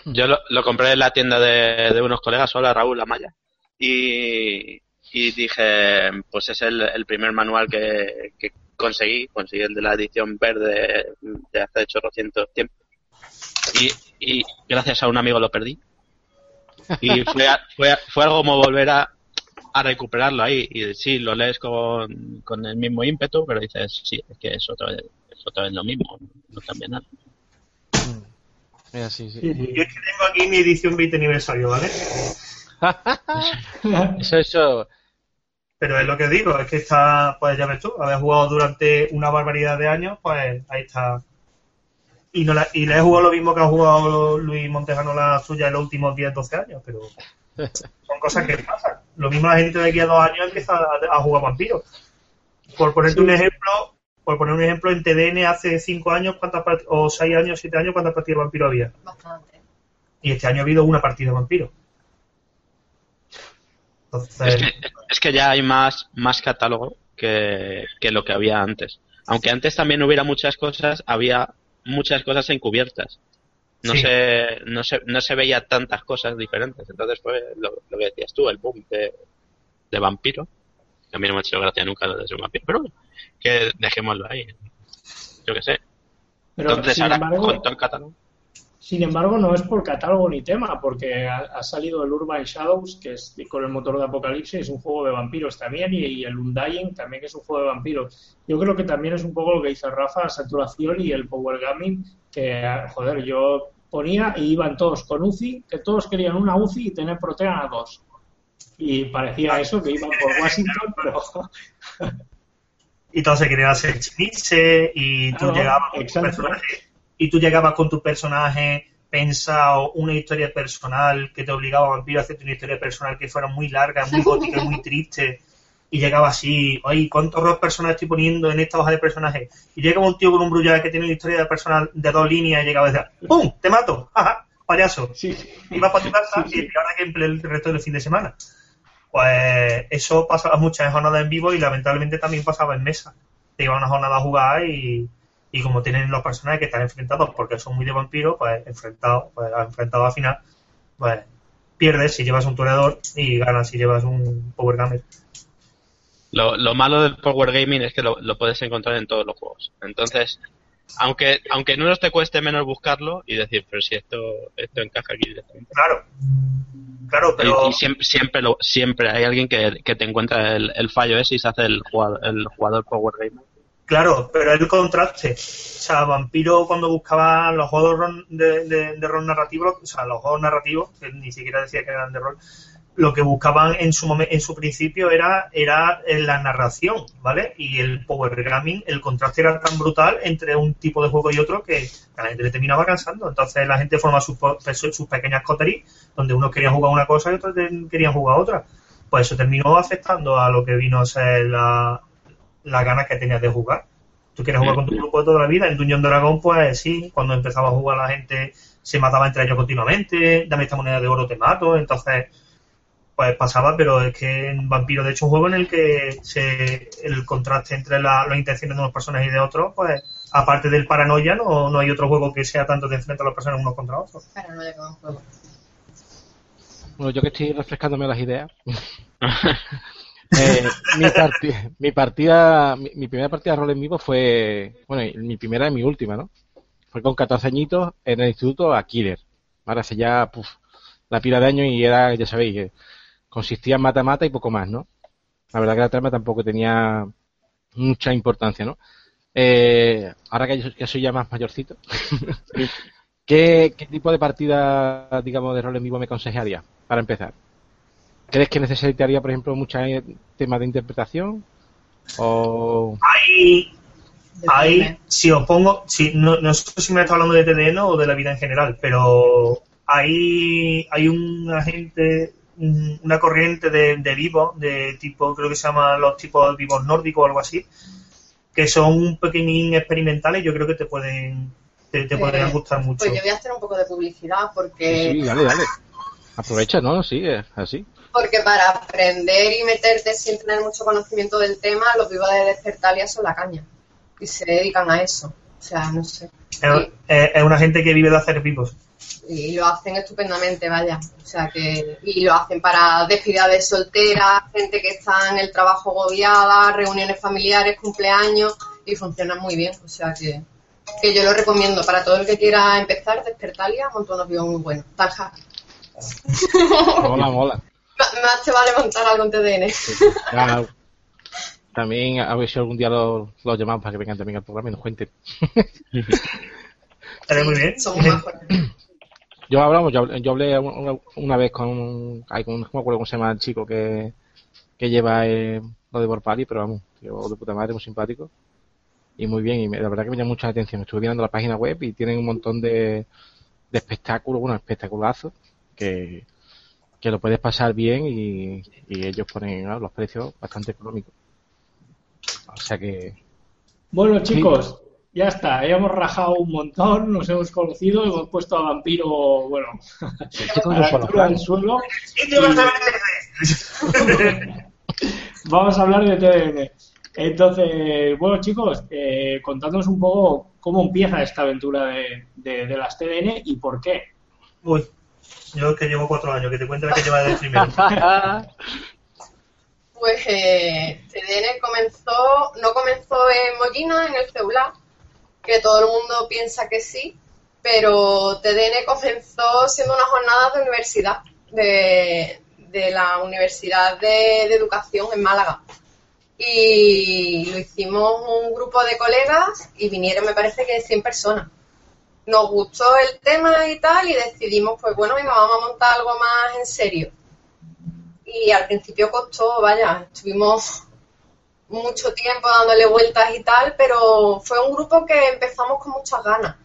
Yo lo, compré en la tienda de, unos colegas, hola Raúl Amaya, y, y dije, pues es el, primer manual que, conseguí, conseguí el de la edición verde de hace 800 tiempos. Y, y gracias a un amigo lo perdí. Y fue, fue, fue algo como volver a, a recuperarlo ahí. Y sí, lo lees con, con el mismo ímpetu, pero dices, sí, es que es otra vez, es otra vez lo mismo, no cambia nada. Mira, sí, sí. Yo es que tengo aquí mi edición 20 aniversario, ¿vale? eso, eso. Pero es lo que digo, es que está, pues ya ves tú, haber jugado durante una barbaridad de años, pues ahí está. Y, no la, y le he jugado lo mismo que ha jugado Luis Montejano la suya en los últimos 10, 12 años, pero son cosas que pasan. Lo mismo la gente de aquí a dos años empieza a, jugar vampiros. Por ponerte un ejemplo, por poner un ejemplo, en TDN hace cinco años, ¿cuántas o seis años, siete años, ¿cuántas partidas de vampiro había? Bastante. Y este año ha habido una partida de vampiro. Es, que, ya hay más, más catálogo que, que lo que había antes. Aunque antes también hubiera muchas cosas, había muchas cosas encubiertas no, se, no, se, no se veía tantas cosas diferentes. Entonces fue lo, que decías tú, el boom de, de vampiro. a mí no me ha hecho gracia nunca lo de ser vampiro, pero que dejémoslo ahí. Yo qué sé. Entonces ahora con todo el catálogo. Sin embargo, no es por catálogo ni tema, porque ha, salido el Urban Shadows, que es con el motor de Apocalipsis, es un juego de vampiros también, y, el Undying también, que es un juego de vampiros. Yo creo que también es un poco lo que dice Rafa, la saturación y el power gaming, que, joder, yo ponía y iban todos con UCI, que todos querían una UCI y tener Protean a dos. Y parecía eso, que iban por Washington, pero... y todos se querían hacer chiniche y tú llegabas con tu personaje y tú llegabas con tu personaje pensado una historia personal que te obligaba a vampiro a hacerte una historia personal que fuera muy larga, muy gótica, muy triste y llegaba así, ay, ¿cuántos roles personales estoy poniendo en esta hoja de personaje? Y llega un tío con un brullaje que tiene una historia de personal de dos líneas y llegaba y decía, ¡pum! ¡Te mato! ¡Jaja! ¡Payaso! Sí. Y vas para tu casa y ahora que emplea el resto del fin de semana. Pues eso pasaba muchas jornadas en vivo y lamentablemente también pasaba en mesa. Te iban a una jornada a jugar y, y como tienen los personajes que están enfrentados porque son muy de vampiro, pues enfrentados, pues enfrentado al final, pues pierdes si llevas un toreador y ganas si llevas un Power Gamer. Lo, lo malo del Power Gaming es que lo, puedes encontrar en todos los juegos. Entonces, aunque aunque en unos te cueste menos buscarlo y decir, pero si esto esto encaja aquí directamente. Claro. Claro, pero... Y, siempre, siempre, lo, siempre hay alguien que, que te encuentra el, el, fallo ese y se hace el jugador, el jugador Power Gamer. Claro, pero el contraste. O sea, Vampiro cuando buscaba los juegos de, rol narrativo, o sea, los juegos narrativos, que ni siquiera decía que eran de rol, lo que buscaban en su en su principio era, era la narración, ¿vale? Y el power gaming, el contraste era tan brutal entre un tipo de juego y otro que a la gente le terminaba cansando. Entonces la gente forma sus, sus pequeñas coteries, donde unos querían jugar una cosa y otros querían jugar otra. Pues eso terminó afectando a lo que vino a ser la, las ganas que tenías de jugar. Tú quieres jugar con tu grupo de toda la vida, en Dungeon Dragon, pues sí, cuando empezaba a jugar la gente se mataba entre ellos continuamente, dame esta moneda de oro, te mato, entonces pues pasaba, pero es que en Vampiro, de hecho, un juego en el que se, el contraste entre la, las intenciones de unos personajes y de otros, pues aparte del paranoia, no, no hay otro juego que sea tanto de enfrentar a los personajes unos contra otros. Paranoia como juego. Bueno, yo que estoy refrescándome las ideas. eh, mi, partida, mi, partida, mi, primera partida de rol en vivo fue, bueno, mi primera y mi última, ¿no? Fue con 14 añitos en el instituto a Killer. Ahora hace ya, puf, la pila de años y era, ya sabéis, que consistía en mata-mata y poco más, ¿no? La verdad que la trama tampoco tenía mucha importancia, ¿no? Eh, ahora que, soy ya más mayorcito, ¿qué, tipo de partida, digamos, de rol en vivo me aconsejaría para empezar? ¿Crees que necesitaría, por ejemplo, muchos temas de interpretación? O... Ahí, ahí, si os pongo, si, no, no sé si me estás hablando de TDN o de la vida en general, pero ahí hay un agente una corriente de, de vivos, de tipo, creo que se llama los tipos vivos nórdicos o algo así, que son un pequeñín experimentales, yo creo que te pueden te, te podrían eh, gustar mucho. Pues yo voy a hacer un poco de publicidad porque... Sí, dale, dale. Aprovecha, ¿no? Sí, así. Porque para aprender y meterte sin tener mucho conocimiento del tema, los vivos de Despertalia son la caña. Y se dedican a eso. O sea, no sé. es una gente que vive de hacer vivos y lo hacen estupendamente, vaya. O sea que, y lo hacen para despedidas solteras, gente que está en el trabajo agobiada, reuniones familiares, cumpleaños, y funcionan muy bien. O sea que, que yo lo recomiendo para todo el que quiera empezar, Despertalia, monta unos videos muy buenos. Tanja. Mola, mola. Más te vale montar algo en TDN. También a ver si algún día los lo llamamos para que vengan también al programa y nos cuenten. Estaré muy bien. Somos más yo hablamos, yo, hablé una, vez con, ay, con, no me acuerdo cómo se llama el chico que, que lleva eh, lo de Borpali, pero vamos, tío, de puta madre, muy simpático y muy bien, y la verdad que me llama mucha atención. Estuve mirando la página web y tienen un montón de, de espectáculos, bueno, espectaculazos, que, que lo puedes pasar bien y, y ellos ponen los precios bastante económicos. O sea que... Bueno, chicos, ya está, hemos rajado un montón, nos hemos conocido, hemos puesto a Vampiro, bueno, a la altura del suelo. Vamos a hablar de TDN. Entonces, bueno chicos, eh, contadnos un poco cómo empieza esta aventura de, de, las TDN y por qué. Uy, yo que llevo cuatro años, que te cuento que lleva del primero. pues eh, TDN comenzó, no comenzó en Mollina, en el Ceulá, que todo el mundo piensa que sí, pero TDN comenzó siendo una jornada de universidad, de, la Universidad de, Educación en Málaga. Y lo hicimos un grupo de colegas y vinieron, me parece que 100 personas. Nos gustó el tema y tal y decidimos, pues bueno, venga, vamos a montar algo más en serio. Y al principio costó, vaya, estuvimos mucho tiempo dándole vueltas y tal, pero fue un grupo que empezamos con muchas ganas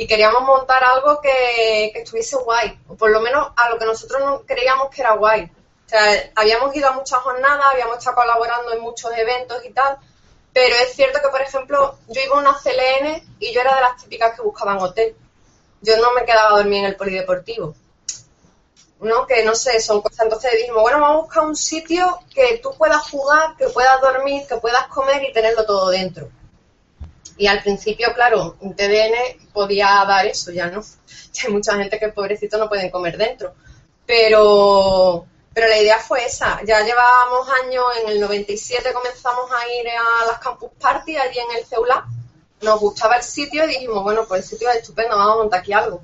y queríamos montar algo que, estuviese guay, o por lo menos a lo que nosotros no creíamos que era guay. O sea, habíamos ido a muchas jornadas, habíamos estado colaborando en muchos eventos y tal, pero es cierto que, por ejemplo, yo iba a una CLN y yo era de las típicas que buscaban hotel. Yo no me quedaba a dormir en el polideportivo. ¿no? Que no sé, son cosas. Entonces dijimos, bueno, vamos a buscar un sitio que tú puedas jugar, que puedas dormir, que puedas comer y tenerlo todo dentro. Y al principio, claro, un TDN podía dar eso, ya no. Hay mucha gente que pobrecito no pueden comer dentro. Pero, pero la idea fue esa. Ya llevábamos años, en el 97 comenzamos a ir a las campus party allí en el CEULA. Nos gustaba el sitio y dijimos, bueno, pues el sitio es estupendo, vamos a montar aquí algo.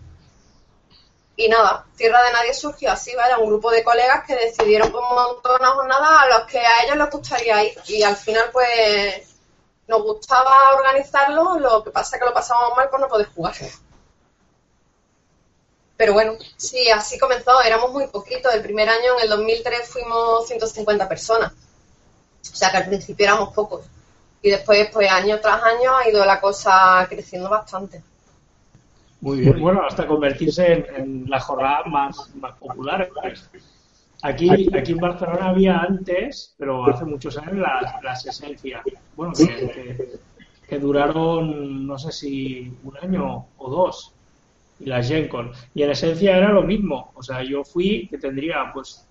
Y nada, Tierra de Nadie surgió así, ¿vale? Un grupo de colegas que decidieron pues, montar una jornada a los que a ellos les gustaría ir. Y al final, pues, nos gustaba organizarlo, lo que pasa es que lo pasábamos mal por no poder jugar. Pero bueno, sí, así comenzó, éramos muy poquitos. El primer año, en el 2003, fuimos 150 personas. O sea que al principio éramos pocos. Y después, pues año tras año, ha ido la cosa creciendo bastante. Muy bien. Bueno, hasta convertirse en, la jornada más, más popular. Aquí, aquí en Barcelona había antes, pero hace muchos años, las, las esencias. Bueno, que, duraron, no sé si un año o dos. Y las Gencon. Y en esencia era lo mismo. O sea, yo fui, que tendría pues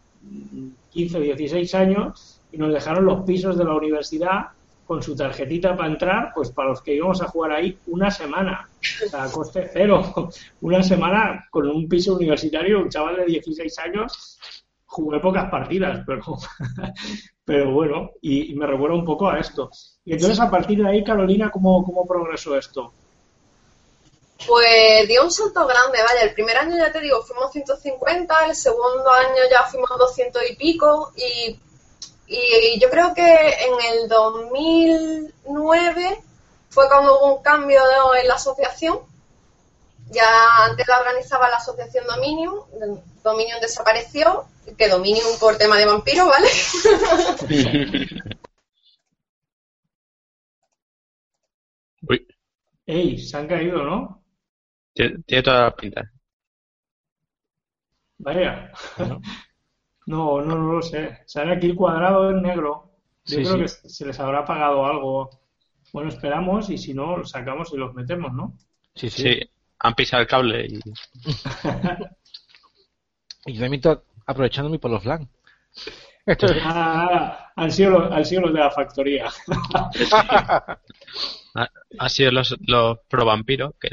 15 o 16 años, y nos dejaron los pisos de la universidad con su tarjetita para entrar, pues para los que íbamos a jugar ahí una semana, o sea, a coste cero, una semana con un piso universitario, un chaval de 16 años, jugué pocas partidas, pero, pero bueno, y, me recuerda un poco a esto. Y entonces a partir de ahí, Carolina, ¿cómo, cómo progresó esto? Pues dio un salto grande, vaya, el primer año ya te digo, fuimos 150, el segundo año ya fuimos 200 y pico, y y yo creo que en el 2009 fue cuando hubo un cambio en la asociación. Ya antes la organizaba la asociación Dominium, Dominium desapareció, que Dominium por tema de vampiro, ¿vale? Uy. Ey, se han caído, ¿no? Tiene, toda la pinta. Vaya. No, no, no lo sé. Sale aquí el cuadrado en negro. Yo creo que se les habrá pagado algo. Bueno, esperamos y si no, los sacamos y los metemos, ¿no? Sí, sí. Han pisado el cable y. y yo también estoy aprovechándome por los LAN. Esto ah, han, sido los, han sido los de la factoría. han sido los, los pro vampiros que,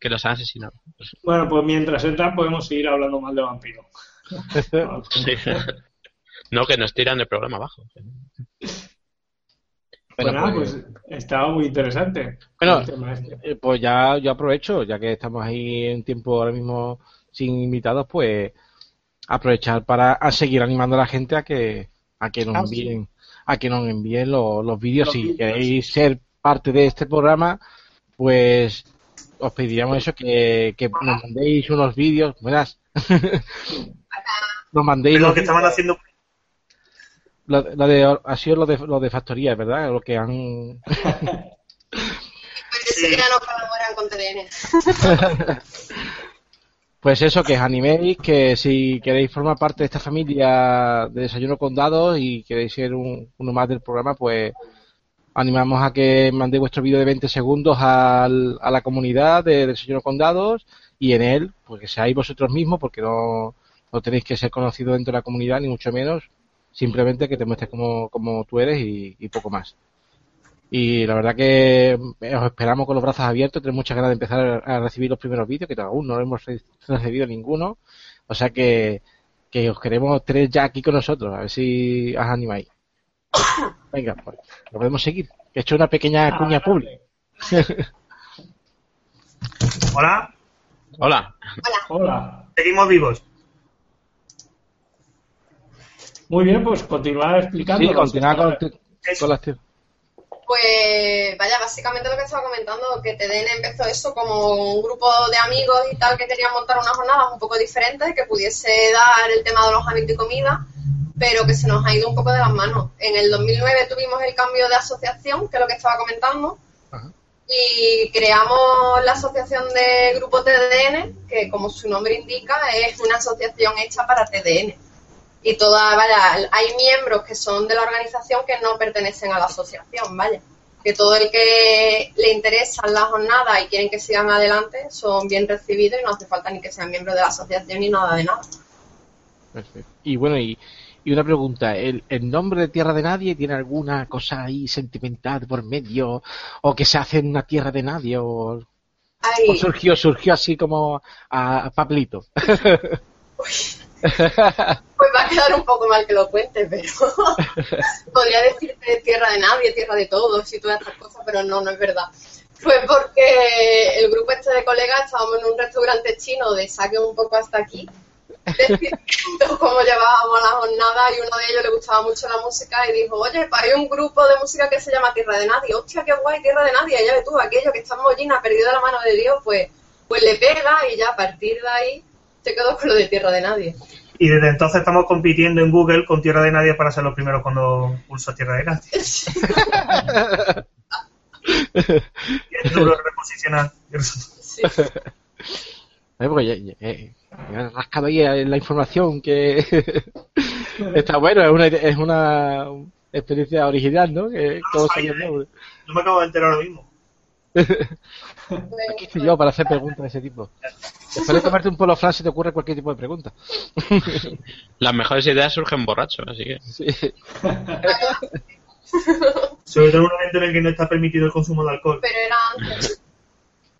que los han asesinado. Bueno, pues mientras entran podemos seguir hablando mal de vampiro. No, que nos tiran el programa abajo. Bueno, pues, pues estaba muy interesante. Bueno, este. eh, pues ya yo aprovecho, ya que estamos ahí en tiempo ahora mismo sin invitados, pues aprovechar para seguir animando a la gente a que a que nos ah, envíen a que nos envíen los, vídeos si queréis ser parte de este programa pues os pediríamos eso que, que nos mandéis unos vídeos buenas Nos mandéis lo que estaban haciendo. Lo, de, ha sido lo de, lo de factoría, ¿verdad? Lo que han. sí. no colaboran con TDN. Pues eso, que os animéis, que si queréis formar parte de esta familia de Desayuno con Dados y queréis ser uno más del programa, pues animamos a que mandéis vuestro vídeo de 20 segundos al, a la comunidad de Desayuno con Dados y en él, pues que seáis vosotros mismos, porque no, no tenéis que ser conocidos dentro de la comunidad, ni mucho menos, simplemente que te muestres como, como tú eres y, poco más. Y la verdad que os esperamos con los brazos abiertos, tenemos muchas ganas de empezar a recibir los primeros vídeos, que aún no hemos recibido ninguno, o sea que, que os queremos tres ya aquí con nosotros, a ver si os animáis. Venga, pues, lo podemos seguir. He hecho una pequeña ah, cuña pública. Hola. Hola. Hola. Seguimos vivos. Muy bien, pues continuar explicando. Sí, continuar con, con las Pues vaya, básicamente lo que estaba comentando, que TDN empezó eso como un grupo de amigos y tal que querían montar unas jornadas un poco diferentes, que pudiese dar el tema de alojamiento y comida, pero que se nos ha ido un poco de las manos. En el 2009 tuvimos el cambio de asociación, que es lo que estaba comentando, y creamos la asociación de Grupo TDN, que como su nombre indica es una asociación hecha para TDN y toda, vaya, hay miembros que son de la organización que no pertenecen a la asociación, vaya. Que todo el que le interesa la jornada y quieren que sigan adelante son bien recibidos y no hace falta ni que sean miembros de la asociación ni nada de nada. Perfecto. Y bueno, y, y una pregunta, ¿el, ¿el, nombre de Tierra de Nadie tiene alguna cosa ahí sentimental por medio? ¿O que se hace en una Tierra de Nadie? ¿O, o surgió, surgió así como a, a Pablito? Pues va a quedar un poco mal que lo cuente, pero podría decirte tierra de nadie, tierra de todos y todas estas cosas, pero no, no es verdad. Fue porque el grupo este de colegas estábamos en un restaurante chino de saque un poco hasta aquí, cómo llevábamos la jornada y uno de ellos le gustaba mucho la música y dijo, oye, pues hay un grupo de música que se llama Tierra de Nadie, hostia, qué guay, Tierra de Nadie, ya ves tú, aquello que está en mollina, perdido de la mano de Dios, pues, pues le pega y ya a partir de ahí se quedó con lo de Tierra de Nadie. Y desde entonces estamos compitiendo en Google con Tierra de Nadie para ser los primeros cuando pulso Tierra de Nadie. es duro reposicionar. Sí. Porque ya, ya, ya, has rascado ahí la información que está bueno, es una, es una experiencia original, ¿no? Que no, no, no me acabo de enterar ahora mismo. ¿Qué hice yo para hacer preguntas de ese tipo? Después de tomarte un polo flash se te ocurre cualquier tipo de pregunta. Las mejores ideas surgen borrachos, así que. Sí. Sobre todo en un momento en el que no está permitido el consumo de alcohol. Pero era antes.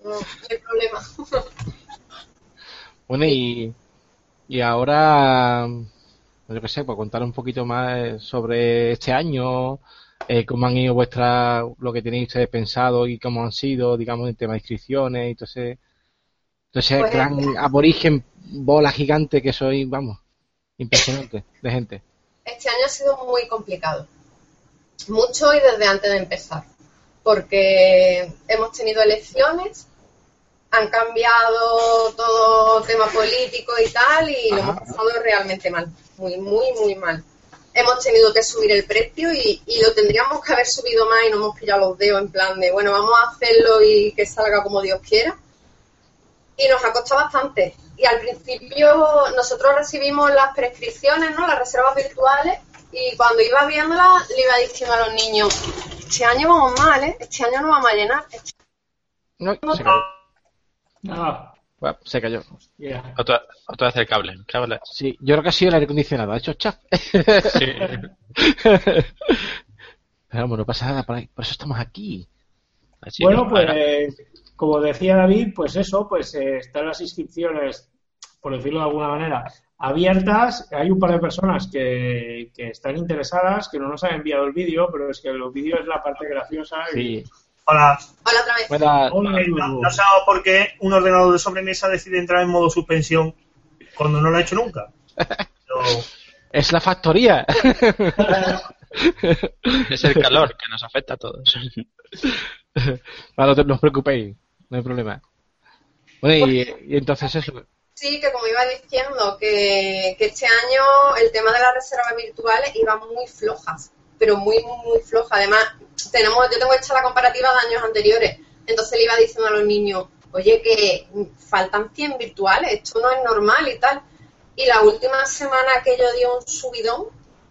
No, no hay problema. Bueno, y, y ahora, yo qué sé, pues contar un poquito más sobre este año, eh, cómo han ido vuestras, lo que tenéis ustedes pensado y cómo han sido, digamos, en tema de inscripciones y entonces, entonces pues gran este... aborigen, bola gigante que soy, vamos, impresionante de gente. Este año ha sido muy complicado, mucho y desde antes de empezar, porque hemos tenido elecciones, han cambiado todo tema político y tal y Ajá. lo hemos pasado realmente mal, muy, muy, muy mal hemos tenido que subir el precio y, y, lo tendríamos que haber subido más y no hemos pillado los dedos en plan de, bueno, vamos a hacerlo y que salga como Dios quiera. Y nos ha costado bastante. Y al principio nosotros recibimos las prescripciones, ¿no? Las reservas virtuales y cuando iba viéndolas le iba diciendo a los niños, este año vamos mal, ¿eh? Este año no vamos a llenar. Este no, no, se cayó. No. Bueno, se cayó. Yeah. Otra, otra vez el cable. cable. Sí, yo creo que ha sido el aire acondicionado. Ha hecho chaf. Sí. Pero vamos, no pasa nada, por, ahí, por eso estamos aquí. Así bueno, no, pues ahora- como decía David, pues eso, pues eh, están las inscripciones, por decirlo de alguna manera, abiertas. Hay un par de personas que, que están interesadas, que no nos han enviado el vídeo, pero es que el vídeo es la parte graciosa. y- Sí. Hola. Hola otra vez. Hola, No, no sabemos por qué un ordenador de sobremesa decide entrar en modo suspensión cuando no lo ha hecho nunca. Pero, Es la factoría. Es el calor que nos afecta a todos. Vale, no os preocupéis, no hay problema. Bueno, y, y entonces eso. Sí, que como iba diciendo, que, que este año el tema de las reservas virtuales iba muy flojas, pero muy, muy, floja. Además, tenemos, yo tengo hecha la comparativa de años anteriores. Entonces le iba diciendo a los niños, oye, que faltan 100 virtuales, esto no es normal y tal. Y la última semana que yo di un subidón,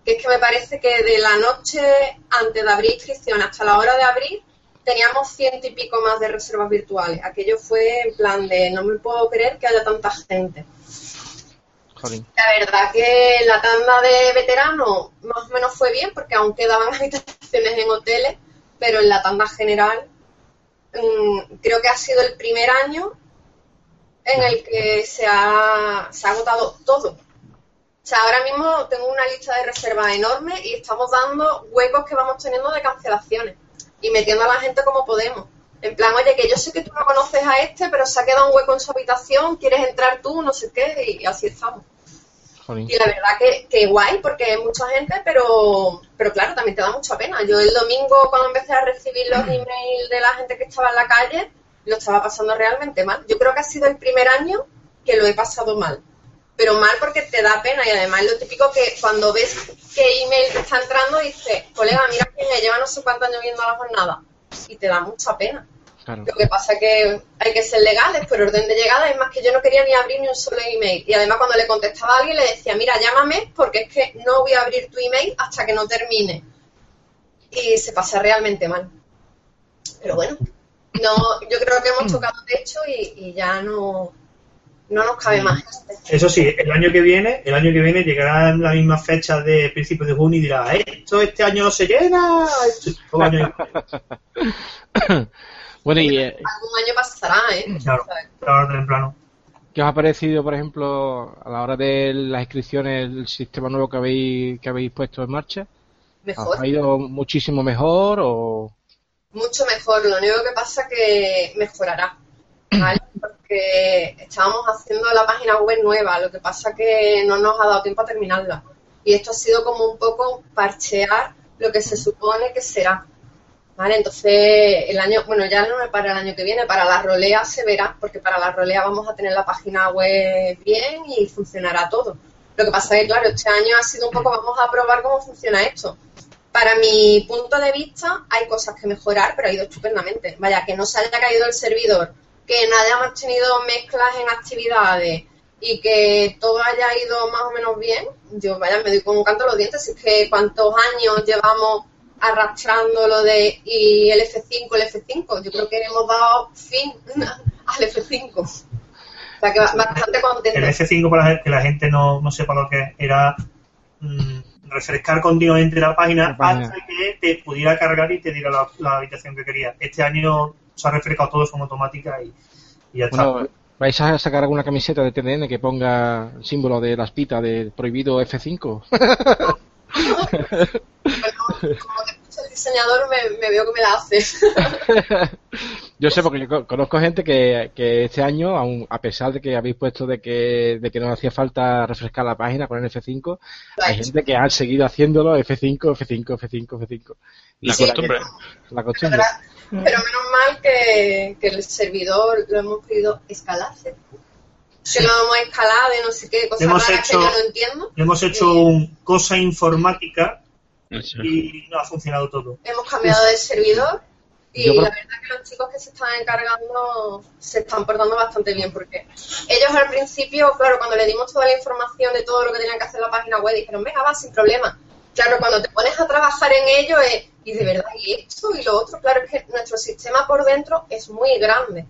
que es que me parece que de la noche antes de abrir inscripción hasta la hora de abrir, teníamos ciento y pico más de reservas virtuales. Aquello fue en plan de no me puedo creer que haya tanta gente. La verdad que la tanda de veteranos más o menos fue bien porque aún quedaban habitaciones en hoteles, pero en la tanda general mmm, creo que ha sido el primer año en el que se ha, se ha agotado todo. O sea, ahora mismo tengo una lista de reservas enorme y estamos dando huecos que vamos teniendo de cancelaciones y metiendo a la gente como podemos. En plan, oye, que yo sé que tú no conoces a este, pero se ha quedado un hueco en su habitación, quieres entrar tú, no sé qué, y así estamos. Y la verdad que, que guay, porque es mucha gente, pero pero claro, también te da mucha pena. Yo el domingo cuando empecé a recibir los emails de la gente que estaba en la calle, lo estaba pasando realmente mal. Yo creo que ha sido el primer año que lo he pasado mal. Pero mal porque te da pena y además lo típico que cuando ves qué email te está entrando dices, colega, mira que me lleva no sé cuántos años viendo la jornada. Y te da mucha pena. Lo que pasa es que hay que ser legales por orden de llegada. Es más que yo no quería ni abrir ni un solo email. Y además cuando le contestaba a alguien le decía, mira, llámame porque es que no voy a abrir tu email hasta que no termine. Y se pasa realmente mal. Pero bueno, no, yo creo que hemos tocado techo y, y ya no, no nos cabe más. Eso sí, el año que viene, el año que viene llegarán las mismas fechas de principios de junio y dirá, esto este año no se llena, esto, año... Bueno, y, eh, Algún año pasará, ¿eh? Claro, claro, temprano. ¿Qué os ha parecido, por ejemplo, a la hora de las inscripciones, el sistema nuevo que habéis, que habéis puesto en marcha? Mejor. ¿Ha ido muchísimo mejor o...? Mucho mejor. Lo único que pasa es que mejorará. ¿Vale? Porque estábamos haciendo la página web nueva, lo que pasa que no nos ha dado tiempo a terminarla. Y esto ha sido como un poco parchear lo que se supone que será. ¿Vale? Entonces, el año, bueno, ya no para el año que viene, para la rolea se verá, porque para la rolea vamos a tener la página web bien y funcionará todo. Lo que pasa es que, claro, este año ha sido un poco, vamos a probar cómo funciona esto. Para mi punto de vista, hay cosas que mejorar, pero ha ido estupendamente. Vaya, que no se haya caído el servidor, que no hayamos tenido mezclas en actividades y que todo haya ido más o menos bien, yo, vaya, me doy con un canto a los dientes. es que cuántos años llevamos arrastrando lo de y el F5, el F5. Yo creo que hemos dado fin al F5. O sea que bastante contento. El F5, para que la gente no, no sepa lo que era mm, refrescar continuamente la página, hasta que te pudiera cargar y te diera la, habitación que quería. Este año se ha refrescado todo de forma automática y, ya está. ¿Vais a sacar alguna camiseta de TDN que ponga el símbolo de las pitas de prohibido F5? como que el diseñador me, veo que me la hace. yo sé porque yo conozco gente que, que este año, aun, a pesar de que habéis puesto de que, de que no hacía falta refrescar la página con el F5, hay gente que ha seguido haciéndolo F5, F5, F5, F5. La costumbre. La costumbre. Pero, menos mal que, que el servidor lo hemos podido escalarse que lo hemos escalado de no sé qué, cosas raras que yo no entiendo. Hemos hecho un cosa informática y no ha funcionado todo. Hemos cambiado de servidor y la verdad que los chicos que se están encargando se están portando bastante bien porque ellos al principio, claro, cuando le dimos toda la información de todo lo que tenían que hacer la página web, dijeron, venga, va, sin problema. Claro, cuando te pones a trabajar en ello es, y de verdad, y esto y lo otro, claro, es que nuestro sistema por dentro es muy grande.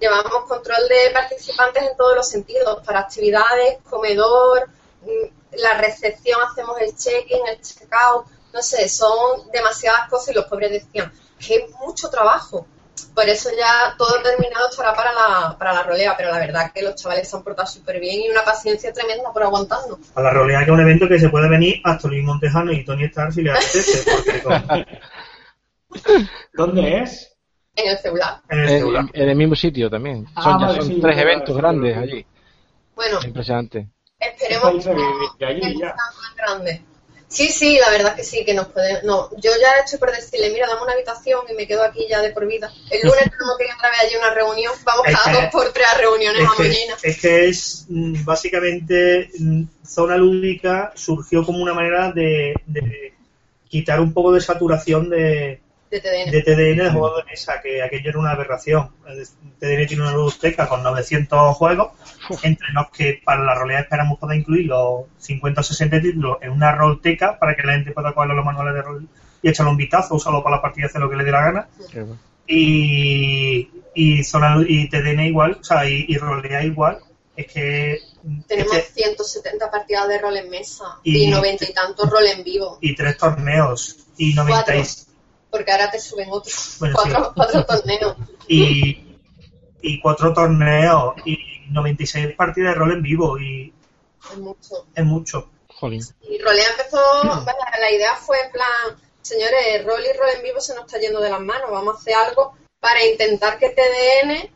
llevamos control de participantes en todos los sentidos, para actividades, comedor, mm, la recepción hacemos el check-in, el check-out, no sé, son demasiadas cosas y los pobres decían que es mucho trabajo. Por eso ya todo terminado estará para la, para la rolea, pero la verdad que los chavales se han portado súper bien y una paciencia tremenda por aguantando. A la rolea que es un evento que se puede venir hasta Luis Montejano y Tony Starr si le apetece. ¿Dónde es? En el celular. En el, mismo sitio también. Ah, son, tres eventos grandes allí. Bueno. Impresionante. Esperemos que grande. Sí, sí, la verdad que sí, que nos puede. No, yo ya estoy por decirle, mira, dame una habitación y me quedo aquí ya de por vida. El lunes tenemos que ir otra vez allí una reunión. Vamos cada dos por tres reuniones es que, es que es mm, básicamente mm, zona lúdica surgió como una manera de quitar un poco de saturación de, de TDN. De TDN de juegos de mesa, que aquello era una aberración. TDN tiene una biblioteca con 900 juegos, entre los que para la realidad esperamos poder incluir los 50 o 60 títulos en una rolteca para que la gente pueda coger los manuales de rol y echarle un vistazo, usarlo para la partida, hacer lo que le dé la gana. Y, y, zona, y TDN igual, o sea, y, y rolea igual. Es que tenemos 170 partidas de rol en mesa y, 90 y tantos rol en vivo. Y tres torneos y 90 porque ahora te suben otros cuatro, torneos. Y, y cuatro torneos y 96 partidas de rol en vivo y es mucho. Es mucho. Y Rolea empezó, la idea fue en plan, señores, rol y rol en vivo se nos está yendo de las manos, vamos a hacer algo para intentar que TDN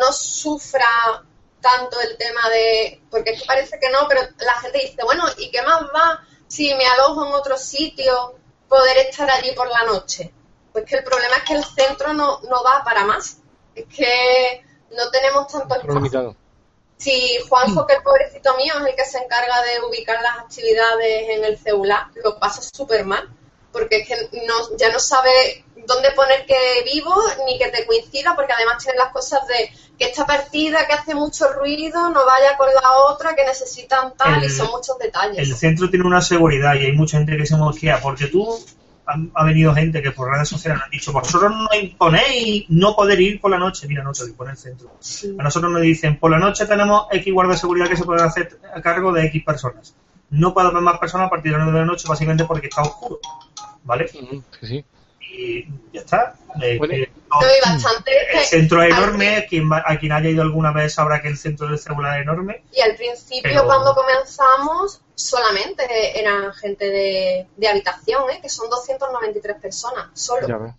no sufra tanto el tema de, porque es que parece que no, pero la gente dice, bueno, ¿y qué más va si me alojo en otro sitio, poder estar allí por la noche. Pues que el problema es que el centro no, no da para más. Es que no tenemos tanto espacio. Si Juanjo, que el pobrecito mío es el que se encarga de ubicar las actividades en el celular, lo pasa súper mal, porque es que no, ya no sabe dónde poner que vivo ni que te coincida, porque además tiene las cosas de que esta partida que hace mucho ruido no vaya con la otra, que necesitan tal, y son muchos detalles. El centro tiene una seguridad y hay mucha gente que se mosquea, porque tú ha, venido gente que por redes sociales han dicho, vosotros no imponéis no poder ir por la noche. Mira, no se dispone el centro. A nosotros nos dicen, por la noche tenemos X guardia de seguridad que se puede hacer a cargo de X personas. No puede haber más personas a partir de las 9 de la noche, básicamente porque está oscuro. ¿Vale? Sí, sí y ya está. Eh, el centro es enorme, quien, a quien haya ido alguna vez sabrá que el centro del celular es enorme. Y al principio, cuando comenzamos, solamente eran gente de, de habitación, ¿eh? que son 293 personas, solo.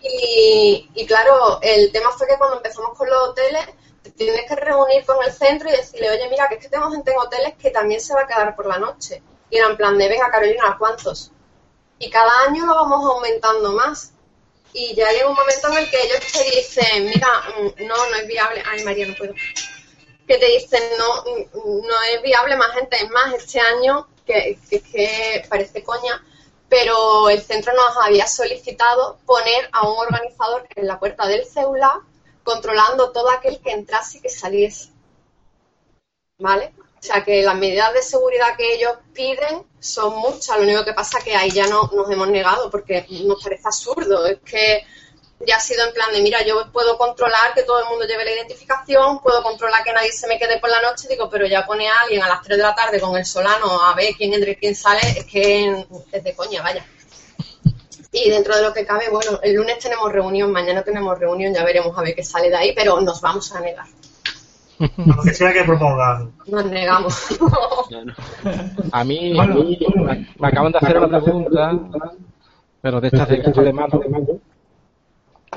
Y, y claro, el tema fue que cuando empezamos con los hoteles, te tienes que reunir con el centro y decirle, oye, mira, que es que tengo gente en hoteles que también se va a quedar por la noche. Y era en plan de, venga, Carolina, ¿cuántos? Y cada año lo vamos aumentando más. Y ya llega un momento en el que ellos te dicen, mira, mm, no, no es viable. Ay, María, no puedo. Que te dicen, no, mm, no es viable más gente. Es más, este año, que, que, que parece coña, pero el centro nos había solicitado poner a un organizador en la puerta del celular controlando todo aquel que entrase y que saliese. ¿Vale? O sea que las medidas de seguridad que ellos piden son muchas, lo único que pasa es que ahí ya no nos hemos negado porque nos parece absurdo, es que ya ha sido en plan de, mira, yo puedo controlar que todo el mundo lleve la identificación, puedo controlar que nadie se me quede por la noche, digo, pero ya pone a alguien a las 3 de la tarde con el solano a ver quién entra y quién sale, es que es de coña, vaya. Y dentro de lo que cabe, bueno, el lunes tenemos reunión, mañana tenemos reunión, ya veremos a ver qué sale de ahí, pero nos vamos a negar. Lo que sea que propongan. Nos negamos. A mí, me, acaban de hacer una pregunta, pero de estas de de mano.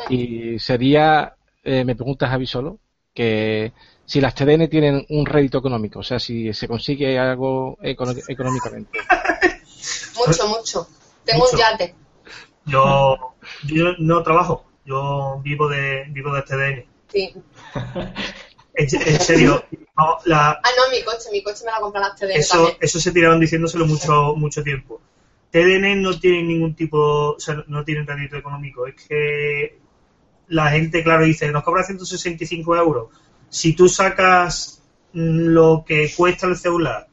Y sería, eh, me preguntas Javi solo, que si las TDN tienen un rédito económico, o sea, si se consigue algo económicamente. Mucho, mucho. Tengo un yate. Yo, yo no trabajo, yo vivo de vivo de TDN. Sí. En, serio. No, la, ah, no, mi coche, mi coche me la compra la TDN. Eso, eso se tiraron diciéndoselo mucho, mucho tiempo. TDN no tiene ningún tipo, o sea, no tienen rédito económico. Es que la gente, claro, dice, nos cobra 165 euros. Si tú sacas lo que cuesta el celular,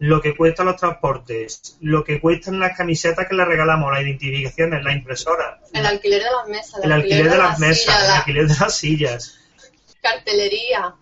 lo que cuesta los transportes, lo que cuestan las camisetas que le regalamos, las identificaciones, la impresora. El alquiler de las mesas. El, alquiler, de, las mesas, el alquiler de las sillas. Cartelería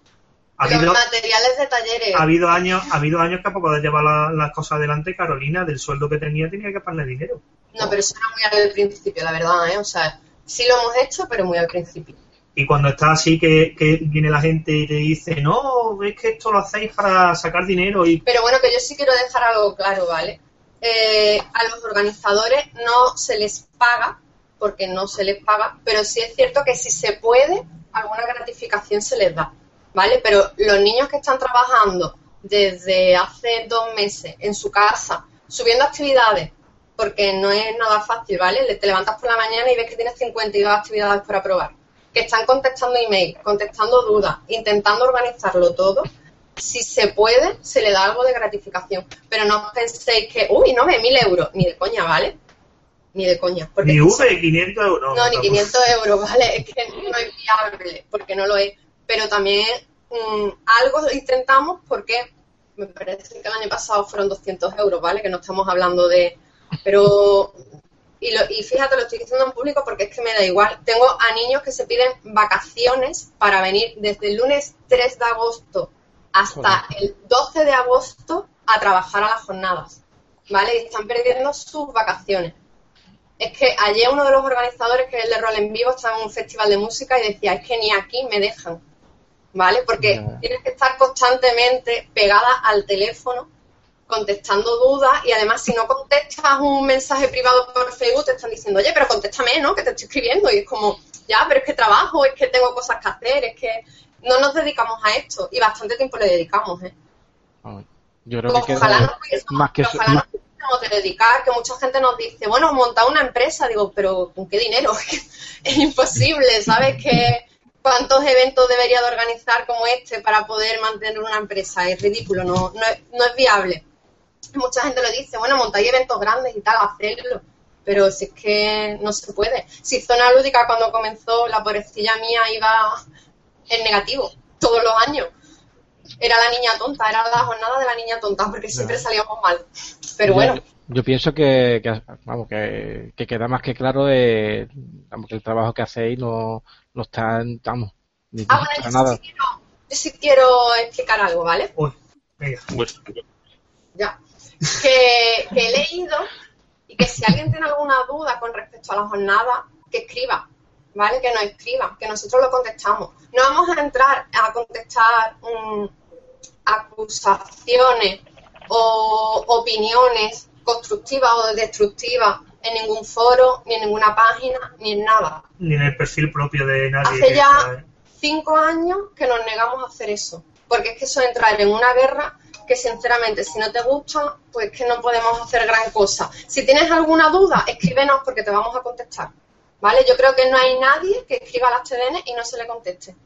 los materiales de talleres. Ha habido años, ha habido años que para poder llevar las cosas adelante, Carolina, del sueldo que tenía, tenía que pagarle dinero. No, pero eso era muy al principio, la verdad, ¿eh? O sea, sí lo hemos hecho, pero muy al principio. Y cuando está así que, viene la gente y te dice, no, es que esto lo hacéis para sacar dinero y... Pero bueno, que yo sí quiero dejar algo claro, ¿vale? Eh, a los organizadores no se les paga, porque no se les paga, pero sí es cierto que si se puede, alguna gratificación se les da. ¿Vale? Pero los niños que están trabajando desde hace dos meses en su casa, subiendo actividades, porque no es nada fácil, ¿vale? Te levantas por la mañana y ves que tienes 52 actividades para probar, que están contestando email, contestando dudas, intentando organizarlo todo. Si se puede, se le da algo de gratificación. Pero no penséis que, uy, no ve mil euros, ni de coña, ¿vale? Ni de coña. Ni V, 500 euros. No, ni 500 euros, ¿vale? Es que no es viable, porque no lo es pero también mm, algo intentamos porque me parece que el año pasado fueron 200 euros, ¿vale? Que no estamos hablando de... Pero... Y, lo, y fíjate, lo estoy diciendo en público porque es que me da igual. Tengo a niños que se piden vacaciones para venir desde el lunes 3 de agosto hasta el 12 de agosto a trabajar a las jornadas, ¿vale? Y están perdiendo sus vacaciones. Es que ayer uno de los organizadores, que es el de Rol en Vivo, estaba en un festival de música y decía, es que ni aquí me dejan. ¿Vale? Porque tienes que estar constantemente pegada al teléfono contestando dudas y además si no contestas un mensaje privado por Facebook te están diciendo, oye, pero contéstame, ¿no? Que te estoy escribiendo y es como, ya, pero es que trabajo, es que tengo cosas que hacer, es que no nos dedicamos a esto y bastante tiempo le dedicamos, ¿eh? Yo creo que ojalá no más que ojalá tenemos que dedicar, que mucha gente nos dice, bueno, montar una empresa, digo, pero ¿con qué dinero? es imposible, ¿sabes? Que cuántos eventos debería de organizar como este para poder mantener una empresa, es ridículo, no, no, es, no es viable. Mucha gente lo dice, bueno, montáis eventos grandes y tal, hacerlo, pero si es que no se puede. Si Zona Lúdica cuando comenzó, la pobrecilla mía iba en negativo todos los años era la niña tonta, era la jornada de la niña tonta, porque siempre salíamos mal. Pero bueno. Yo, pienso que, vamos, que, queda más que claro de, que el trabajo que hacéis no, no está, vamos, ni ah, bueno, yo nada. Sí quiero, yo sí quiero explicar algo, ¿vale? Uy, venga. Ya. Que, que he leído y que si alguien tiene alguna duda con respecto a la jornada, que escriba, ¿vale? Que nos escriba, que nosotros lo contestamos. No vamos a entrar a contestar un acusaciones o opiniones constructivas o destructivas en ningún foro, ni en ninguna página, ni en nada. Ni en el perfil propio de nadie. Hace ya cinco años que nos negamos a hacer eso. Porque es que eso es entrar en una guerra que sinceramente si no te gusta, pues que no podemos hacer gran cosa. Si tienes alguna duda, escríbenos porque te vamos a contestar. ¿Vale? Yo creo que no hay nadie que escriba las TDN y no se le conteste.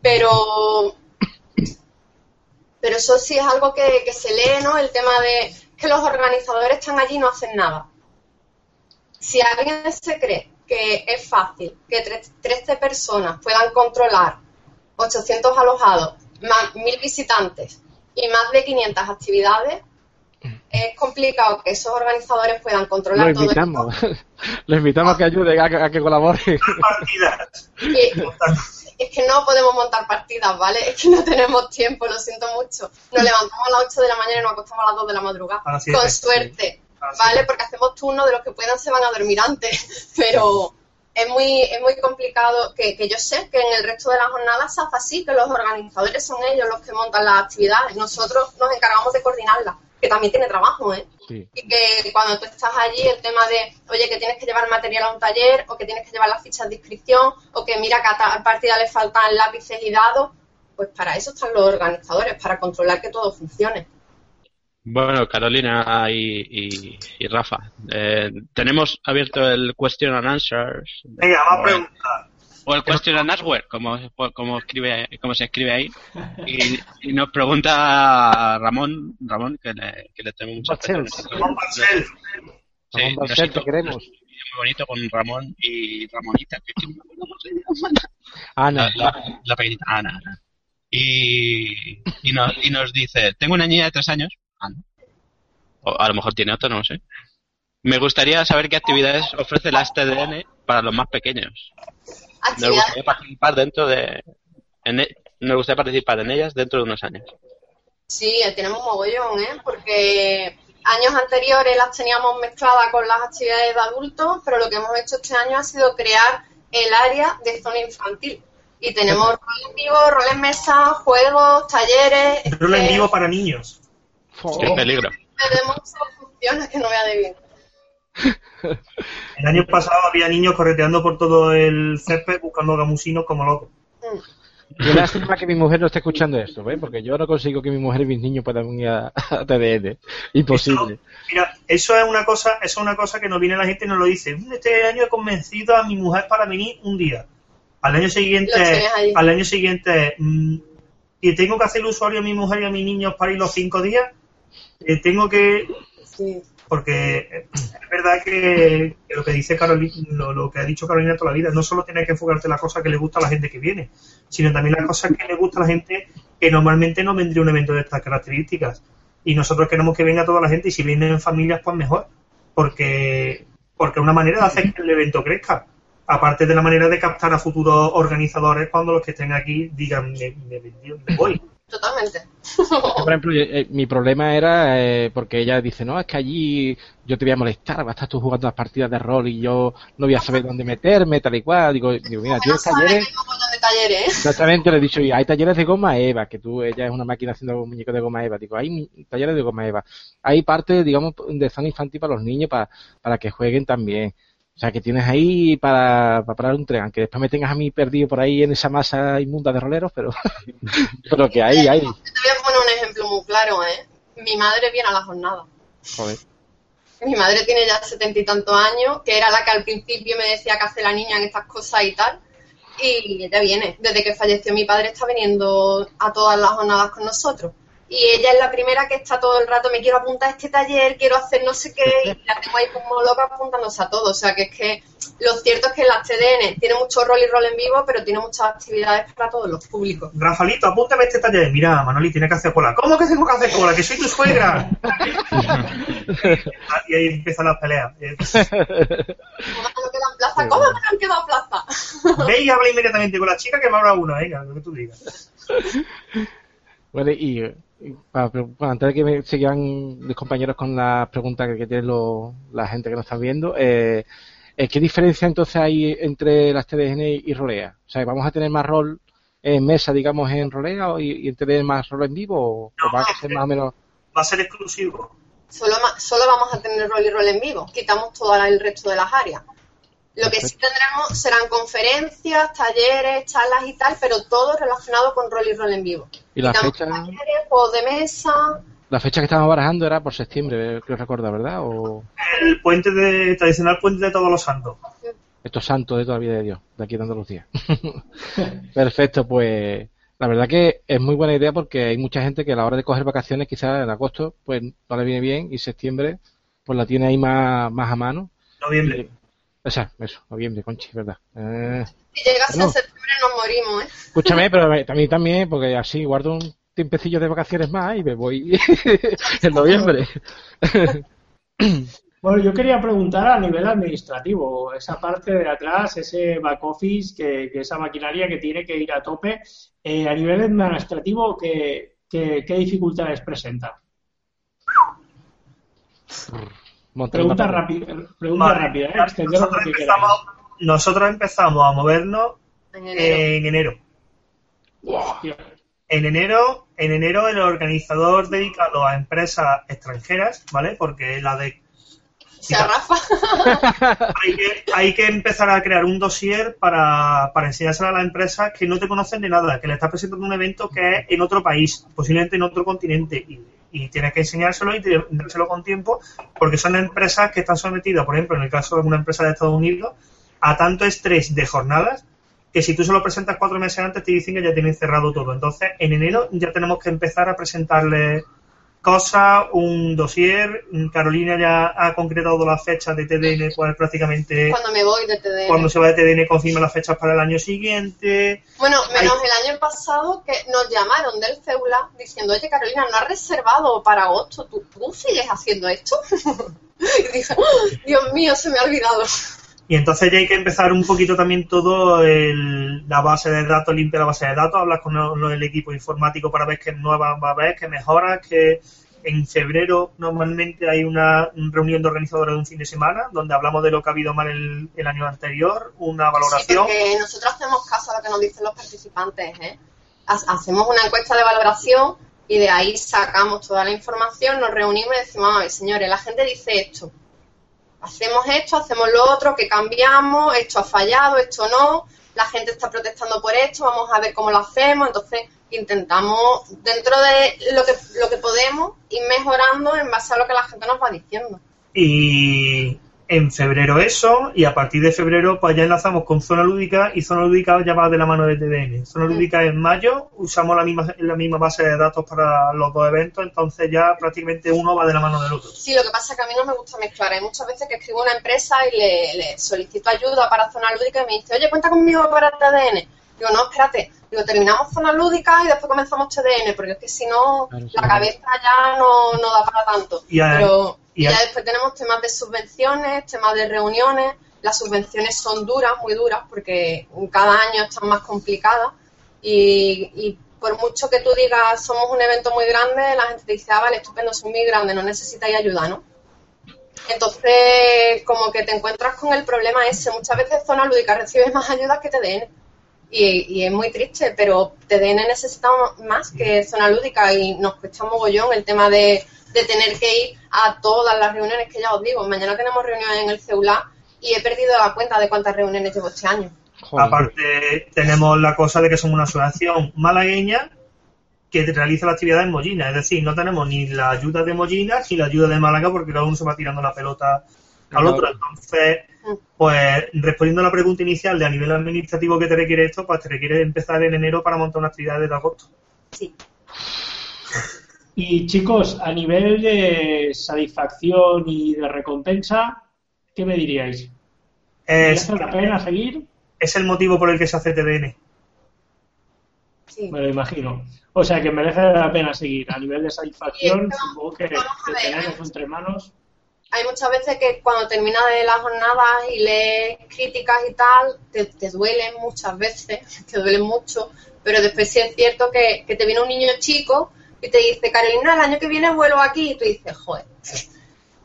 Pero pero eso sí es algo que, se lee, ¿no? El tema de que los organizadores están allí y no hacen nada. Si alguien se cree que es fácil que 13 personas puedan controlar 800 alojados, más 1000 visitantes y más de 500 actividades, es complicado que esos organizadores puedan controlar Lo invitamos. todo esto. Lo invitamos a que ayude, a que, colabore. es que no podemos montar partidas, ¿vale? Es que no tenemos tiempo, lo siento mucho. Nos levantamos a las 8 de la mañana y nos acostamos a las 2 de la madrugada. Con suerte, ¿vale? Porque hacemos turnos de los que puedan se van a dormir antes, pero es muy, es muy complicado que, que yo sé que en el resto de la jornada se hace así, que los organizadores son ellos los que montan las actividades. Nosotros nos encargamos de coordinarlas que también tiene trabajo, ¿eh? Y que cuando tú estás allí, el tema de, oye, que tienes que llevar material a un taller, o que tienes que llevar las fichas de inscripción, o que mira que a tal partida le faltan lápices y dados, pues para eso están los organizadores, para controlar que todo funcione. Bueno, Carolina y, Rafa, eh, tenemos abierto el question and answers. Venga, vamos a preguntar. O el question and answer, como, como, escribe, como se escribe ahí. Y, nos pregunta Ramón, Ramón, que le, que le tenemos mucha Ramón Barcel. Sí, Ramón Barcel, te queremos. Muy bonito con Ramón y Ramonita, que Ana. La, la, pequeñita, Ana. Y, y, nos, y nos dice, tengo una niña de tres años. Ana. O a lo mejor tiene otra, no lo sé. Me gustaría saber qué actividades ofrece la STDN para los más pequeños. Nos gustaría participar dentro de. En, e, nos gustaría participar en ellas dentro de unos años. Sí, tenemos mogollón, ¿eh? Porque años anteriores las teníamos mezcladas con las actividades de adultos, pero lo que hemos hecho este año ha sido crear el área de zona infantil. Y tenemos roles en vivo, roles en mesa, juegos, talleres. Roles en vivo para niños. Qué peligro. Tenemos funciones que no vea de bien. El año pasado había niños correteando por todo el césped buscando gamusinos como locos. Yo lástima que mi mujer no esté escuchando esto, ¿ves? Porque yo no consigo que mi mujer y mis niños puedan venir a, TDN. Imposible. mira, eso es una cosa, eso es una cosa que nos viene la gente y nos lo dice. Este año he convencido a mi mujer para venir un día. Al año siguiente, al año siguiente, mm, y tengo que hacer el usuario a mi mujer y a mis niños para ir los cinco días. Eh, tengo que porque es verdad que, lo que dice Carolina, lo, que ha dicho Carolina toda la vida, no solo tiene que enfocarte en la cosa que le gusta a la gente que viene, sino también las cosas que le gusta a la gente que normalmente no vendría un evento de estas características. Y nosotros queremos que venga toda la gente y si vienen en familias, pues mejor, porque porque es una manera de hacer que el evento crezca. Aparte de la manera de captar a futuros organizadores cuando los que estén aquí digan, me, me voy. Totalmente. Por ejemplo, eh, mi problema era eh, porque ella dice, no, es que allí yo te voy a molestar, vas a estar tú jugando las partidas de rol y yo no voy a saber dónde meterme, tal y cual. Digo, digo mira, tienes talleres. talleres. Exactamente, le he dicho, y hay talleres de goma eva, que tú, ella es una máquina haciendo muñecos de goma eva. Digo, hay talleres de goma eva. Hay parte, digamos, de zona infantil para los niños para, para que jueguen también. O sea, que tienes ahí para, para parar un tren, aunque después me tengas a mí perdido por ahí en esa masa inmunda de roleros, pero, pero que hay, hay. Te voy a poner un ejemplo muy claro, ¿eh? Mi madre viene a la jornada. Joder. Mi madre tiene ya setenta y tantos años, que era la que al principio me decía que hace la niña en estas cosas y tal. Y ella viene. Desde que falleció mi padre está viniendo a todas las jornadas con nosotros y ella es la primera que está todo el rato, me quiero apuntar a este taller, quiero hacer no sé qué, y la tengo ahí como loca apuntándose a todo. O sea, que es que lo cierto es que la TDN tiene mucho rol y rol en vivo, pero tiene muchas actividades para todos los públicos. Rafalito, apúntame a este taller. Mira, Manoli, tiene que hacer cola. ¿Cómo que tengo que hacer cola? Que soy tu suegra. y ahí empiezan las peleas. ¿Cómo no quedan plaza? ¿Cómo me han quedado plaza? Ve y habla inmediatamente con la chica que me abra una, venga, lo que tú digas. Bueno, y antes de que me sigan mis compañeros con las preguntas que, tiene la gente que nos está viendo, eh, eh, ¿qué diferencia entonces hay entre las TDN y Rolea? O sea, ¿vamos a tener más rol en mesa, digamos, en Rolea y, y tener más rol en vivo? ¿O, va a ser más o menos.? Va a ser exclusivo. Solo, solo vamos a tener rol y rol en vivo. Quitamos todo el resto de las áreas. Lo que sí tendremos serán conferencias, talleres, charlas y tal, pero todo relacionado con rol y rol en vivo. ¿Y la fecha? Talleres, juegos de mesa. La fecha que estábamos barajando era por septiembre, creo recordar, ¿verdad? O... El puente de, tradicional puente de todos los santos. Estos santos de toda la vida de Dios, de aquí de Andalucía. Perfecto, pues la verdad que es muy buena idea porque hay mucha gente que a la hora de coger vacaciones, quizás en agosto, pues no le viene bien y septiembre, pues la tiene ahí más, más a mano. Noviembre. O sea, eso, noviembre, Conchi, ¿verdad? Eh, si llegas a septiembre nos morimos, ¿eh? Escúchame, pero también, también, porque así guardo un tiempecillo de vacaciones más y me voy en noviembre. Bueno, yo quería preguntar a nivel administrativo, esa parte de atrás, ese back office, que, esa maquinaria que tiene que ir a tope, eh, a nivel administrativo, ¿qué, qué, qué dificultades presenta? Pregunta rápida, pregunta rápida, ¿eh? nosotros, empezamos, nosotros, empezamos, a movernos en enero. En enero. En enero, el organizador dedicado a empresas extranjeras, ¿vale? Porque la de se arrafa. hay, que, hay que empezar a crear un dossier para, para enseñárselo a las empresas que no te conocen de nada, que le estás presentando un evento que es en otro país, posiblemente en otro continente, y y tienes que enseñárselo y dárselo con tiempo porque son empresas que están sometidas, por ejemplo, en el caso de una empresa de Estados Unidos, a tanto estrés de jornadas que si tú se lo presentas cuatro meses antes te dicen que ya tienen cerrado todo. Entonces, en enero ya tenemos que empezar a presentarle cosa, un dossier. Carolina ya ha concretado las fechas de TDN, pues prácticamente. Cuando me voy de TDN. Cuando se va de TDN, confirma las fechas para el año siguiente. Bueno, menos el año pasado que nos llamaron del CEULA diciendo, oye Carolina, no has reservado para agosto, ¿tú, tú sigues haciendo esto? y dije, Dios mío, se me ha olvidado. Y entonces ya hay que empezar un poquito también todo el, la base de datos, limpia la base de datos, hablar con el, equipo informático para ver qué nuevas va a haber, qué mejoras, que en febrero normalmente hay una reunión de organizadores de un fin de semana donde hablamos de lo que ha habido mal el, el año anterior, una valoración. Sí, nosotros hacemos caso a lo que nos dicen los participantes. ¿eh? Hacemos una encuesta de valoración y de ahí sacamos toda la información, nos reunimos y decimos, ay, señores, la gente dice esto hacemos esto, hacemos lo otro, que cambiamos, esto ha fallado, esto no, la gente está protestando por esto, vamos a ver cómo lo hacemos, entonces intentamos dentro de lo que, lo que podemos ir mejorando en base a lo que la gente nos va diciendo. Y en febrero eso y a partir de febrero pues ya enlazamos con Zona Lúdica y Zona Lúdica ya va de la mano de TDN. Zona Lúdica en mayo, usamos la misma, la misma base de datos para los dos eventos, entonces ya prácticamente uno va de la mano del otro. Sí, lo que pasa es que a mí no me gusta mezclar. Hay muchas veces que escribo una empresa y le, solicito ayuda para Zona Lúdica y me dice, oye, cuenta conmigo para TDN. Digo, no, espérate, digo, terminamos zona lúdica y después comenzamos TDN, porque es que si no, la cabeza ya no, no da para tanto. Pero y ya después tenemos temas de subvenciones, temas de reuniones. Las subvenciones son duras, muy duras, porque cada año están más complicadas. Y, por mucho que tú digas, somos un evento muy grande, la gente te dice, ah, vale, estupendo, son muy grandes, no necesitáis ayuda, ¿no? Entonces, como que te encuentras con el problema ese. Muchas veces Zona Lúdica recibe más ayuda que TDN. Y, y es muy triste, pero TDN necesita más que Zona Lúdica y nos cuesta mogollón el tema de de tener que ir a todas las reuniones que ya os digo. Mañana tenemos reuniones en el CEULA y he perdido la cuenta de cuántas reuniones llevo este año. Aparte, tenemos la cosa de que somos una asociación malagueña que realiza la actividad en Mollina. Es decir, no tenemos ni la ayuda de Mollina ni la ayuda de Málaga porque cada uno se va tirando la pelota al otro. Entonces, pues respondiendo a la pregunta inicial de a nivel administrativo que te requiere esto, pues te requiere empezar en enero para montar una actividad de agosto. Sí. Y chicos, a nivel de satisfacción y de recompensa, ¿qué me diríais? Es, ¿Merece la pena seguir? es el motivo por el que se hace TDN. sí. Me lo imagino. O sea, que merece la pena seguir. A nivel de satisfacción, Sí, supongo que, que eso entre manos. Hay muchas veces que cuando termina de las jornadas y lees críticas y tal, te, te duelen muchas veces, te duelen mucho, pero después sí es cierto que, que te viene un niño chico y te dice, Carolina, el año que viene vuelo aquí, y tú dices, joder,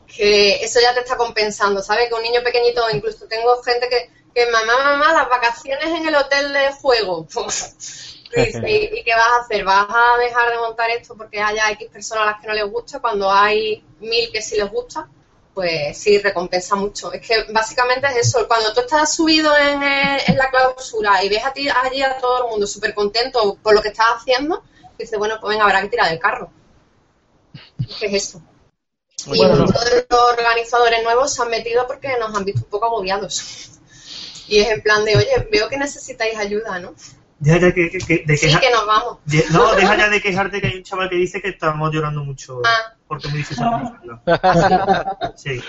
que eso ya te está compensando, ¿sabes? Que un niño pequeñito, incluso tengo gente que, que mamá, mamá, las vacaciones en el hotel de juego. ¿Y, y qué vas a hacer? ¿Vas a dejar de montar esto porque haya X personas a las que no les gusta cuando hay mil que sí les gusta? Pues sí, recompensa mucho. Es que básicamente es eso. Cuando tú estás subido en, eh, en la clausura y ves a ti allí a todo el mundo súper contento por lo que estás haciendo, dices, bueno, pues venga, habrá que tirar del carro. ¿Qué es eso? Y Bueno, de los organizadores nuevos se han metido porque nos han visto un poco agobiados. Y es en plan de, oye, veo que necesitáis ayuda, ¿no? Deja ya que, que- que- de Sí, que nos vamos. de- no, deja ya de quejarte que hay un chaval que dice que estamos llorando mucho. Ah. Porque me dice eso. Sí.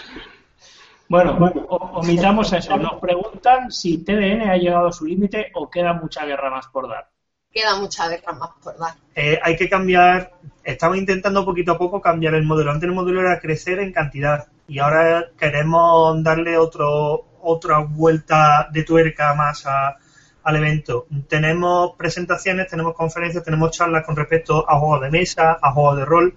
Bueno, o- omitamos eso. Nos preguntan si TDN ha llegado a su límite o queda mucha guerra más por dar. Queda mucha guerra más por dar. Eh, hay que cambiar, estamos intentando poquito a poco cambiar el modelo. Antes el modelo era crecer en cantidad y ahora queremos darle otro, otra vuelta de tuerca más a- al evento. Tenemos presentaciones, tenemos conferencias, tenemos charlas con respecto a juegos de mesa, a juegos de rol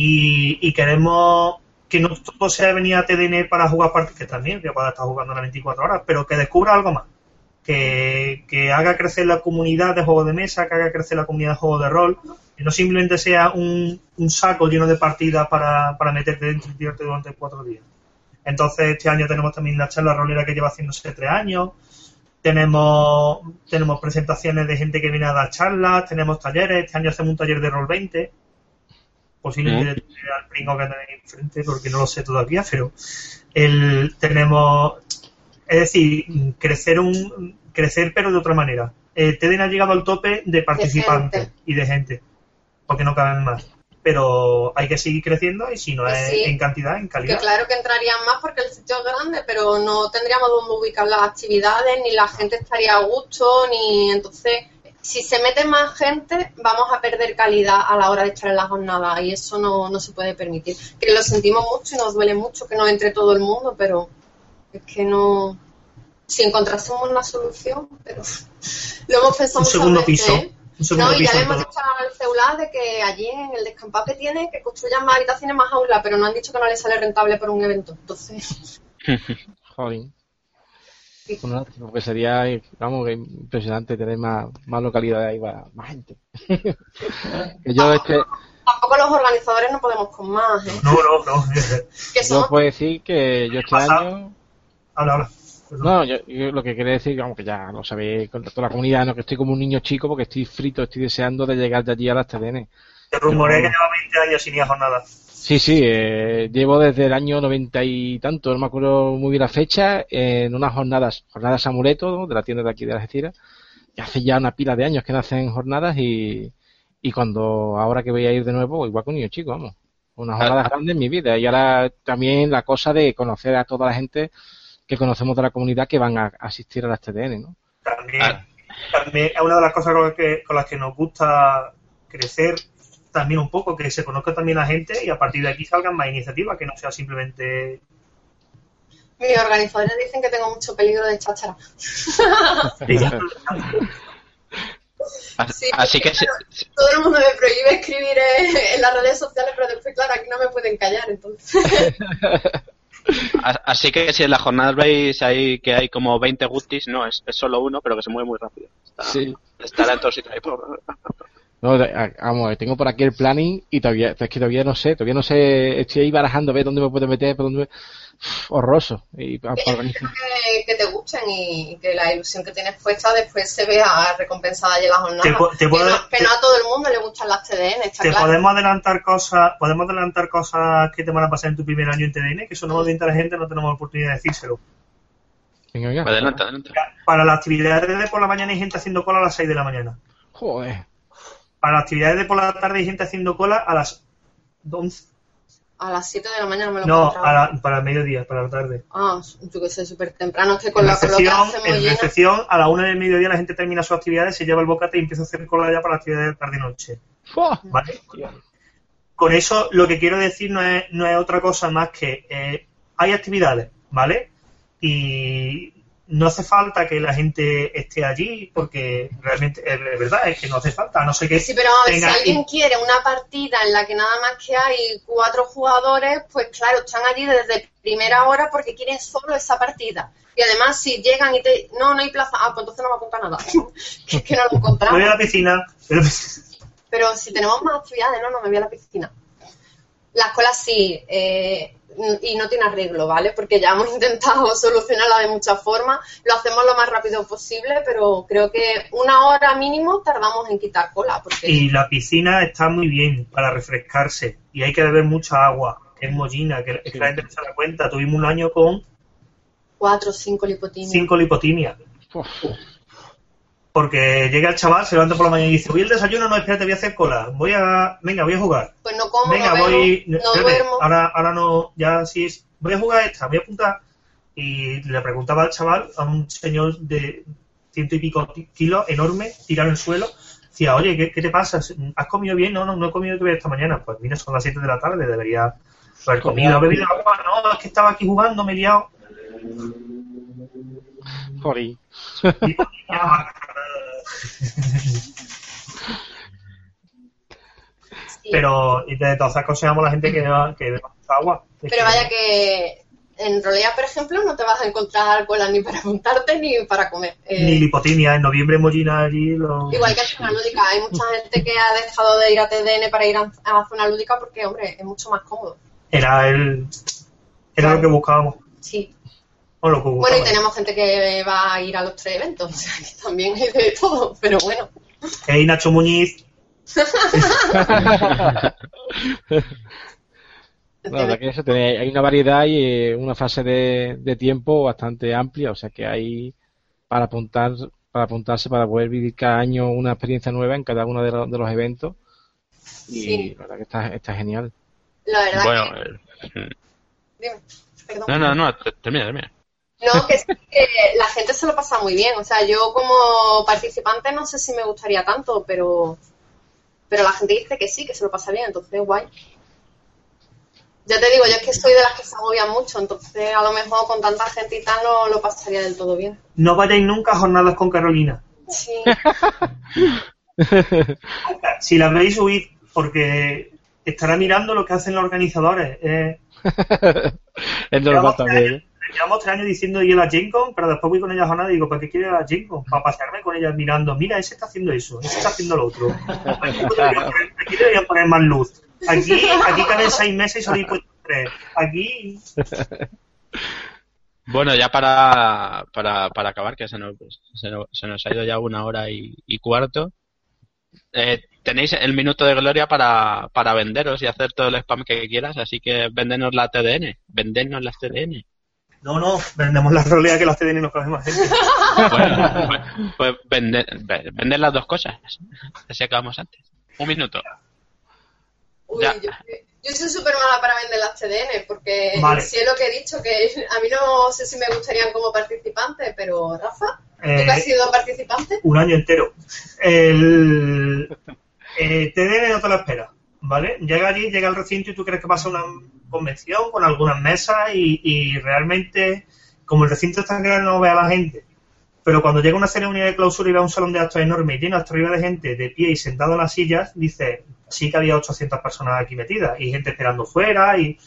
y, y queremos que no todo sea venir a TDN para jugar partidas, que también, que pueda estar jugando las 24 horas, pero que descubra algo más. Que, que haga crecer la comunidad de juegos de mesa, que haga crecer la comunidad de juegos de rol, que no simplemente sea un, un saco lleno de partidas para, para meterte dentro y tirarte durante cuatro días. Entonces, este año tenemos también la charla rolera que lleva haciéndose tres años, tenemos, tenemos presentaciones de gente que viene a dar charlas, tenemos talleres, este año hacemos un taller de rol 20, posiblemente al pringo que tenéis enfrente, porque no lo sé todavía, pero el, tenemos, es decir, crecer un crecer pero de otra manera. Eh, TEDN ha llegado al tope de participantes y de gente, porque no caben más. Pero hay que seguir creciendo y si no Pues es sí. en cantidad, en Que calidad. claro que entrarían más porque el sitio es grande, pero no tendríamos dónde ubicar las actividades, ni la gente estaría a gusto, ni entonces, si se mete más gente, vamos a perder calidad a la hora de estar en la jornada y eso no, no se puede permitir. Que lo sentimos mucho y nos duele mucho que no entre todo el mundo, pero es que no. Si encontrásemos una solución, pero lo hemos pensado Un muchas segundo veces, piso. ¿eh? Un segundo No, y ya le hemos dicho al celular de que allí en el descampado que tiene, que construyan más habitaciones más aulas, pero no han dicho que no le sale rentable por un evento. Entonces, Joder. Porque sería, vamos, que impresionante tener más, más localidades ahí, para más gente. que yo, este, tampoco los organizadores no podemos con más, ¿eh? No, no, no. Que yo puedo decir que yo este pasa? año, habla, habla. Perdón. no, yo, yo lo que quería decir, aunque ya lo sabéis con toda la comunidad, no que estoy como un niño chico porque estoy frito, estoy deseando de llegar de allí a las TDN. Te rumoré que lleva 20 años sin ir a jornada. Sí, sí, eh, llevo desde el año noventa y tanto, no me acuerdo muy bien la fecha, en unas jornadas, jornadas amuleto de la tienda de aquí de Algeciras, y hace ya una pila de años que no hacen jornadas y, y cuando ahora que voy a ir de nuevo, igual que un niño chico, vamos, unas jornadas grandes en mi vida y ahora también la cosa de conocer a toda la gente que conocemos de la comunidad que van a asistir a las TDN, ¿no? También, Ah. también es una de las cosas con las, que, con las que nos gusta crecer también un poco, que se conozca también la gente y a partir de aquí salgan más iniciativas, que no sea simplemente... mis organizadores dicen que tengo mucho peligro de cháchara. Sí, Así que todo el mundo me prohíbe escribir eh, en las redes sociales, pero después, claro, aquí no me pueden callar, entonces. así que si en las jornadas veis ahí que hay como 20 gustis, no, es, es solo uno, pero que se mueve muy rápido. Está, Sí. está lento el sitio ahí. No, vamos, tengo por aquí el planning y todavía, es que todavía no sé, todavía no sé, estoy ahí barajando a ver dónde me puedo meter, por dónde horroroso. Y que, que, te gusten y que la ilusión que tienes puesta después se vea recompensada allí en la jornada. que, no, a todo el mundo le gustan las TDN, te podemos adelantar cosas, podemos adelantar cosas que te van a pasar en tu primer año en TDN, que eso no de la gente, no tenemos oportunidad de decírselo. Venga, Adelante, adelante. Para las actividades de por la mañana hay gente haciendo cola a las 6 de la mañana. Joder para las actividades de por la tarde hay gente haciendo cola a las 11. A las 7 de la mañana me lo No, para el mediodía, para la tarde. Ah, yo que sé, súper temprano. que con, la, recepción, En recepción, a la 1 del mediodía la gente termina sus actividades, se lleva el bocate y empieza a hacer cola ya para las actividades de tarde-noche. ¿Vale? Con eso lo que quiero decir no es, no es otra cosa más que eh, hay actividades, ¿vale? Y no hace falta que la gente esté allí porque realmente es verdad es que no hace falta no sé qué sí pero a ver, si alguien quiere una partida en la que nada más que hay cuatro jugadores pues claro están allí desde primera hora porque quieren solo esa partida. Y además si llegan y te no no hay plaza ah pues entonces no me apunta nada. Es que no lo encontramos. Voy a la piscina. Pero si tenemos más actividades no no me voy a la piscina. La escuela sí eh, y no tiene arreglo, ¿vale? Porque ya hemos intentado solucionarla de muchas formas, lo hacemos lo más rápido posible, pero creo que una hora mínimo tardamos en quitar cola. Porque... Y la piscina está muy bien para refrescarse y hay que beber mucha agua, es mollina, que, la gente no se da cuenta. Tuvimos un año con... Cuatro o cinco lipotimias. Cinco lipotimias porque llega el chaval, se levanta por la mañana y dice, voy al desayuno, no, espérate, voy a hacer cola, voy a, venga, voy a jugar. Pues no como, venga, no voy, no duermo. Ahora, ahora no, ya sí es, voy a jugar esta, voy a apuntar. Y le preguntaba al chaval, a un señor de ciento y pico kilos, enorme, tirado en el suelo, decía, oye, ¿qué, te pasa? ¿Has comido bien? No, no, no he comido todavía esta mañana. Pues mira, son las 7 de la tarde, debería haber comido, bebido agua. No, es que estaba aquí jugando, me he liado. Pero y de todas aconsejamos a la gente que beba, que agua. Pero vaya que en realidad, por ejemplo, no te vas a encontrar cola ni para apuntarte ni para comer. Eh, ni lipotimia, en noviembre mollina allí. Igual que en zona lúdica, hay mucha gente que ha dejado de ir a TDN para ir a, la zona lúdica porque, hombre, es mucho más cómodo. Era el era lo que buscábamos. Sí. Bueno, y tenemos gente que va a ir a los tres eventos, o sea que también hay de todo, pero bueno. Hey, Nacho Muñiz. la verdad que eso hay una variedad y eh, una fase de, tiempo bastante amplia, o sea que hay para apuntar para apuntarse para poder vivir cada año una experiencia nueva en cada uno de, los, eventos y la verdad que está, está genial. La verdad bueno, eh, Dime, perdón. No, no, no, termina, termina. No, que, que la gente se lo pasa muy bien. O sea, yo como participante no sé si me gustaría tanto, pero, pero la gente dice que sí, que se lo pasa bien, entonces guay. Ya te digo, yo es que soy de las que se agobian mucho, entonces a lo mejor con tanta gente y tal no lo pasaría del todo bien. No vayáis nunca a jornadas con Carolina. Sí. si la veis, huid, porque estará mirando lo que hacen los organizadores. Eh, es normal también. Llevamos tres años diciendo ir a la Gencon, pero después voy con ella a jornada y digo, ¿para qué quiere ir a la Gencon? Para pasearme con ella mirando, mira, ese está haciendo eso, ese está haciendo lo otro. Aquí deberían poner, más luz. Aquí, aquí caben seis meses y solo puesto tres. Aquí... Bueno, ya para, para, para acabar, que se nos, se nos, se nos ha ido ya una hora y, y cuarto, eh, tenéis el minuto de gloria para, para venderos y hacer todo el spam que quieras, así que vendenos la TDN, vendenos las TDN. No, no, vendemos la roleas que las TDN nos coge más gente. Bueno, pues, pues vender, vender, las dos cosas, así acabamos antes. Un minuto. Uy, yo, yo, soy súper mala para vender las TDN, porque si es lo que he dicho, que a mí no sé si me gustarían como participante, pero Rafa, ¿tú eh, has sido participante? Un año entero. El, eh, TDN no te lo espera, ¿vale? Llega allí, llega al recinto y tú crees que pasa una convención con algunas mesas y, realmente, como el recinto está grande, no ve a la gente. Pero cuando llega una ceremonia de clausura y ve a un salón de actos enorme y lleno hasta arriba de gente de pie y sentado en las sillas, dice, sí que había 800 personas aquí metidas y gente esperando fuera y,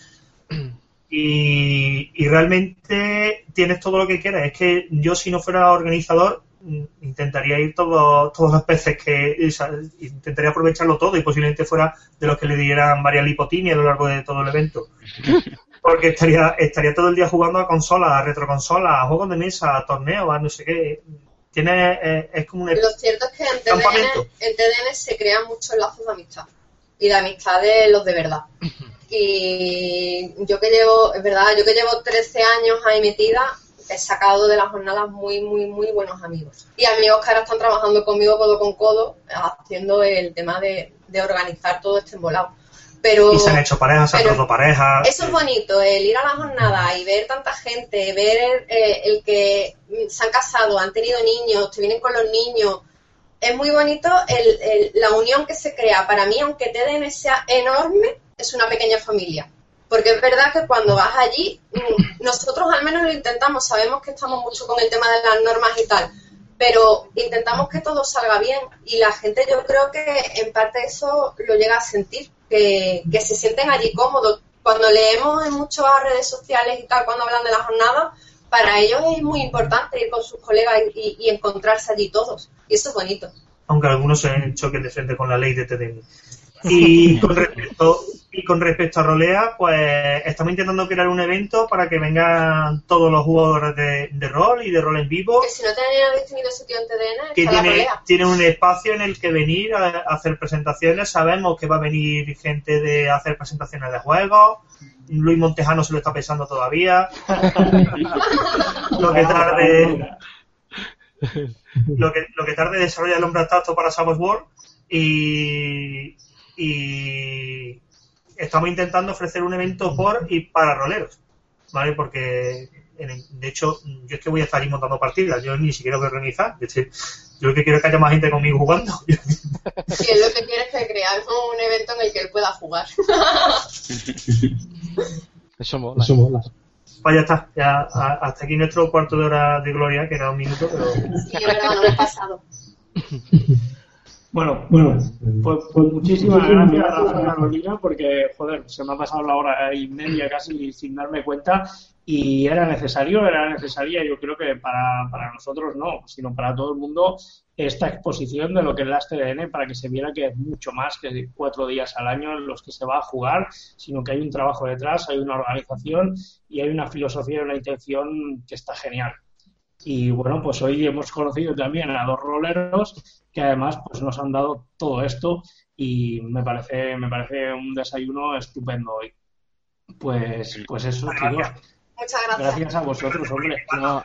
y, y realmente tienes todo lo que quieras. Es que yo si no fuera organizador intentaría ir todos todos los peces que intentaría aprovecharlo todo y posiblemente fuera de los que le dieran varias lipotinias a lo largo de todo el evento. Porque estaría estaría todo el día jugando a consolas a retroconsolas a juegos de mesa a torneos a no sé qué. Tiene eh, es como un lo cierto es que en TDN, en TDN se crean muchos lazos de amistad y de amistad de los de verdad. Y yo que llevo, es verdad, yo que llevo 13 años ahí metida, he sacado de las jornadas muy, muy, muy buenos amigos. Y amigos que ahora están trabajando conmigo codo con codo, haciendo el tema de, organizar todo este embolado. Pero, y se han hecho parejas, se han roto parejas. Eso es bonito, el ir a la jornada y ver tanta gente, ver eh, el, que se han casado, han tenido niños, te vienen con los niños. Es muy bonito el, la unión que se crea. Para mí, aunque TDN sea enorme, es una pequeña familia. Porque es verdad que cuando vas allí, mm, nosotros al menos lo intentamos, sabemos que estamos mucho con el tema de las normas y tal, pero intentamos que todo salga bien y la gente yo creo que en parte eso lo llega a sentir, que, se sienten allí cómodos. Cuando leemos en muchas redes sociales y tal, cuando hablan de la jornada, para ellos es muy importante ir con sus colegas y, encontrarse allí todos. Y eso es bonito. Aunque algunos se han choquen de frente con la ley de TDM. Y con respecto, y con respecto a Rolea, pues estamos intentando crear un evento para que vengan todos los jugadores de, rol y de rol en vivo. Que si no tenían definido sitio en TDN, que tiene, tiene un espacio en el que venir a, hacer presentaciones. Sabemos que va a venir gente de hacer presentaciones de juegos. Luis Montejano se lo está pensando todavía. lo que tarde. lo que, lo que tarde desarrolla el hombre tacto para Savage World. Y, y estamos intentando ofrecer un evento por y para roleros, ¿vale? Porque, de hecho, yo es que voy a estar ahí montando partidas, yo ni siquiera voy a organizar, yo lo que quiero es que haya más gente conmigo jugando. Sí, es lo que quieres que crear un evento en el que él pueda jugar. Eso mola. Eso mola. Pues ya está, ya hasta aquí nuestro cuarto de hora de gloria, que era un minuto, pero... Sí, es verdad, no me he pasado. Bueno, bueno, pues, pues muchísimas gracias a Carolina porque, joder, se me ha pasado la hora y media casi sin darme cuenta y era necesario, era necesaria, yo creo que para, para nosotros no, sino para todo el mundo esta exposición de lo que es la STDN para que se viera que es mucho más que cuatro días al año en los que se va a jugar, sino que hay un trabajo detrás, hay una organización y hay una filosofía y una intención que está genial. Y bueno, pues hoy hemos conocido también a dos roleros que además pues nos han dado todo esto y me parece, me parece un desayuno estupendo hoy. Pues, pues eso, chicos. Muchas gracias. Gracias a vosotros, hombre. No...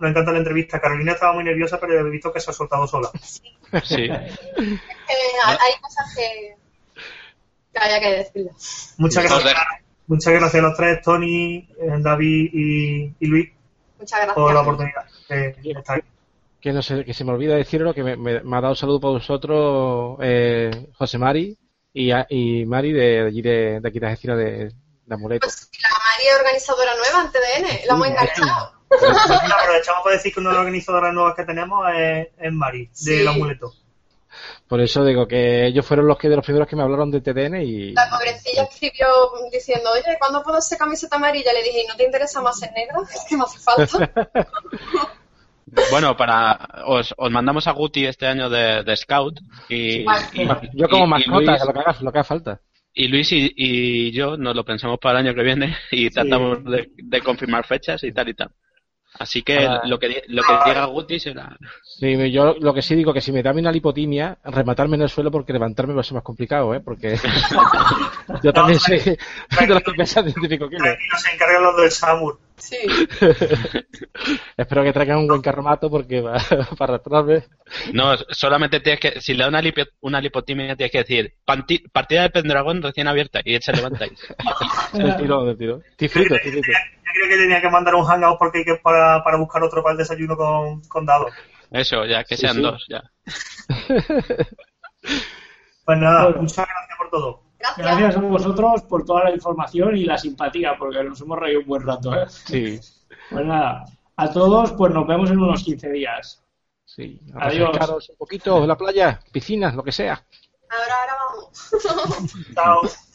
Me, encanta, la entrevista. Carolina estaba muy nerviosa, pero he visto que se ha soltado sola. Sí. hay cosas que, que haya que decirlo. Muchas gracias. Muchas gracias a los tres, Tony, eh, David y Luis. Muchas gracias. Por la oportunidad Que, no sé, que se me olvida decirlo, que me, ha dado un saludo para vosotros eh, José Mari y, y Mari de, allí de, de aquí de Algeciras de, de Amuleto. Pues la Mari es organizadora nueva en TDN, la hemos enganchado. aprovechamos para decir que una de las organizadoras nuevas que tenemos es, es Mari, de Amuleto. Por eso digo que ellos fueron los que de los primeros que me hablaron de TDN y... La pobrecilla escribió diciendo, oye, ¿cuándo puedo hacer camiseta amarilla? Le dije, ¿no te interesa más en negro? Es que me hace falta. bueno, para os, os, mandamos a Guti este año de, Scout y, yo como mascota, lo que haga, lo que haga falta. Y Luis y, yo nos lo pensamos para el año que viene y tratamos de confirmar fechas y tal y tal. Así que lo que lo que diga Guti será. Sí, yo lo que sí digo que si me da una lipotimia, rematarme en el suelo porque levantarme va a ser más complicado, ¿eh? Porque yo también sé de los que pesan 25 kilos. se encargan los del Samur. Sí. Espero que traigan un buen carromato porque va, para arrastrarme. No, solamente tienes que, si le da una, una lipotimia, tienes que decir partida de Pendragón recién abierta y se levanta ahí. del tiro, del tiro. Tifrito, tifrito creo que tenía que mandar un hangout porque hay que para, para buscar otro para el desayuno con, con dados. Eso, ya, que sean dos, ya. pues nada, pues muchas gracias por todo. Gracias. gracias. a vosotros por toda la información y la simpatía, porque nos hemos reído un buen rato. ¿eh? Sí. Pues nada, a todos, pues nos vemos en unos 15 días. Sí. Adiós. un poquito, la playa, piscinas, lo que sea. Ahora, ahora vamos. Chao.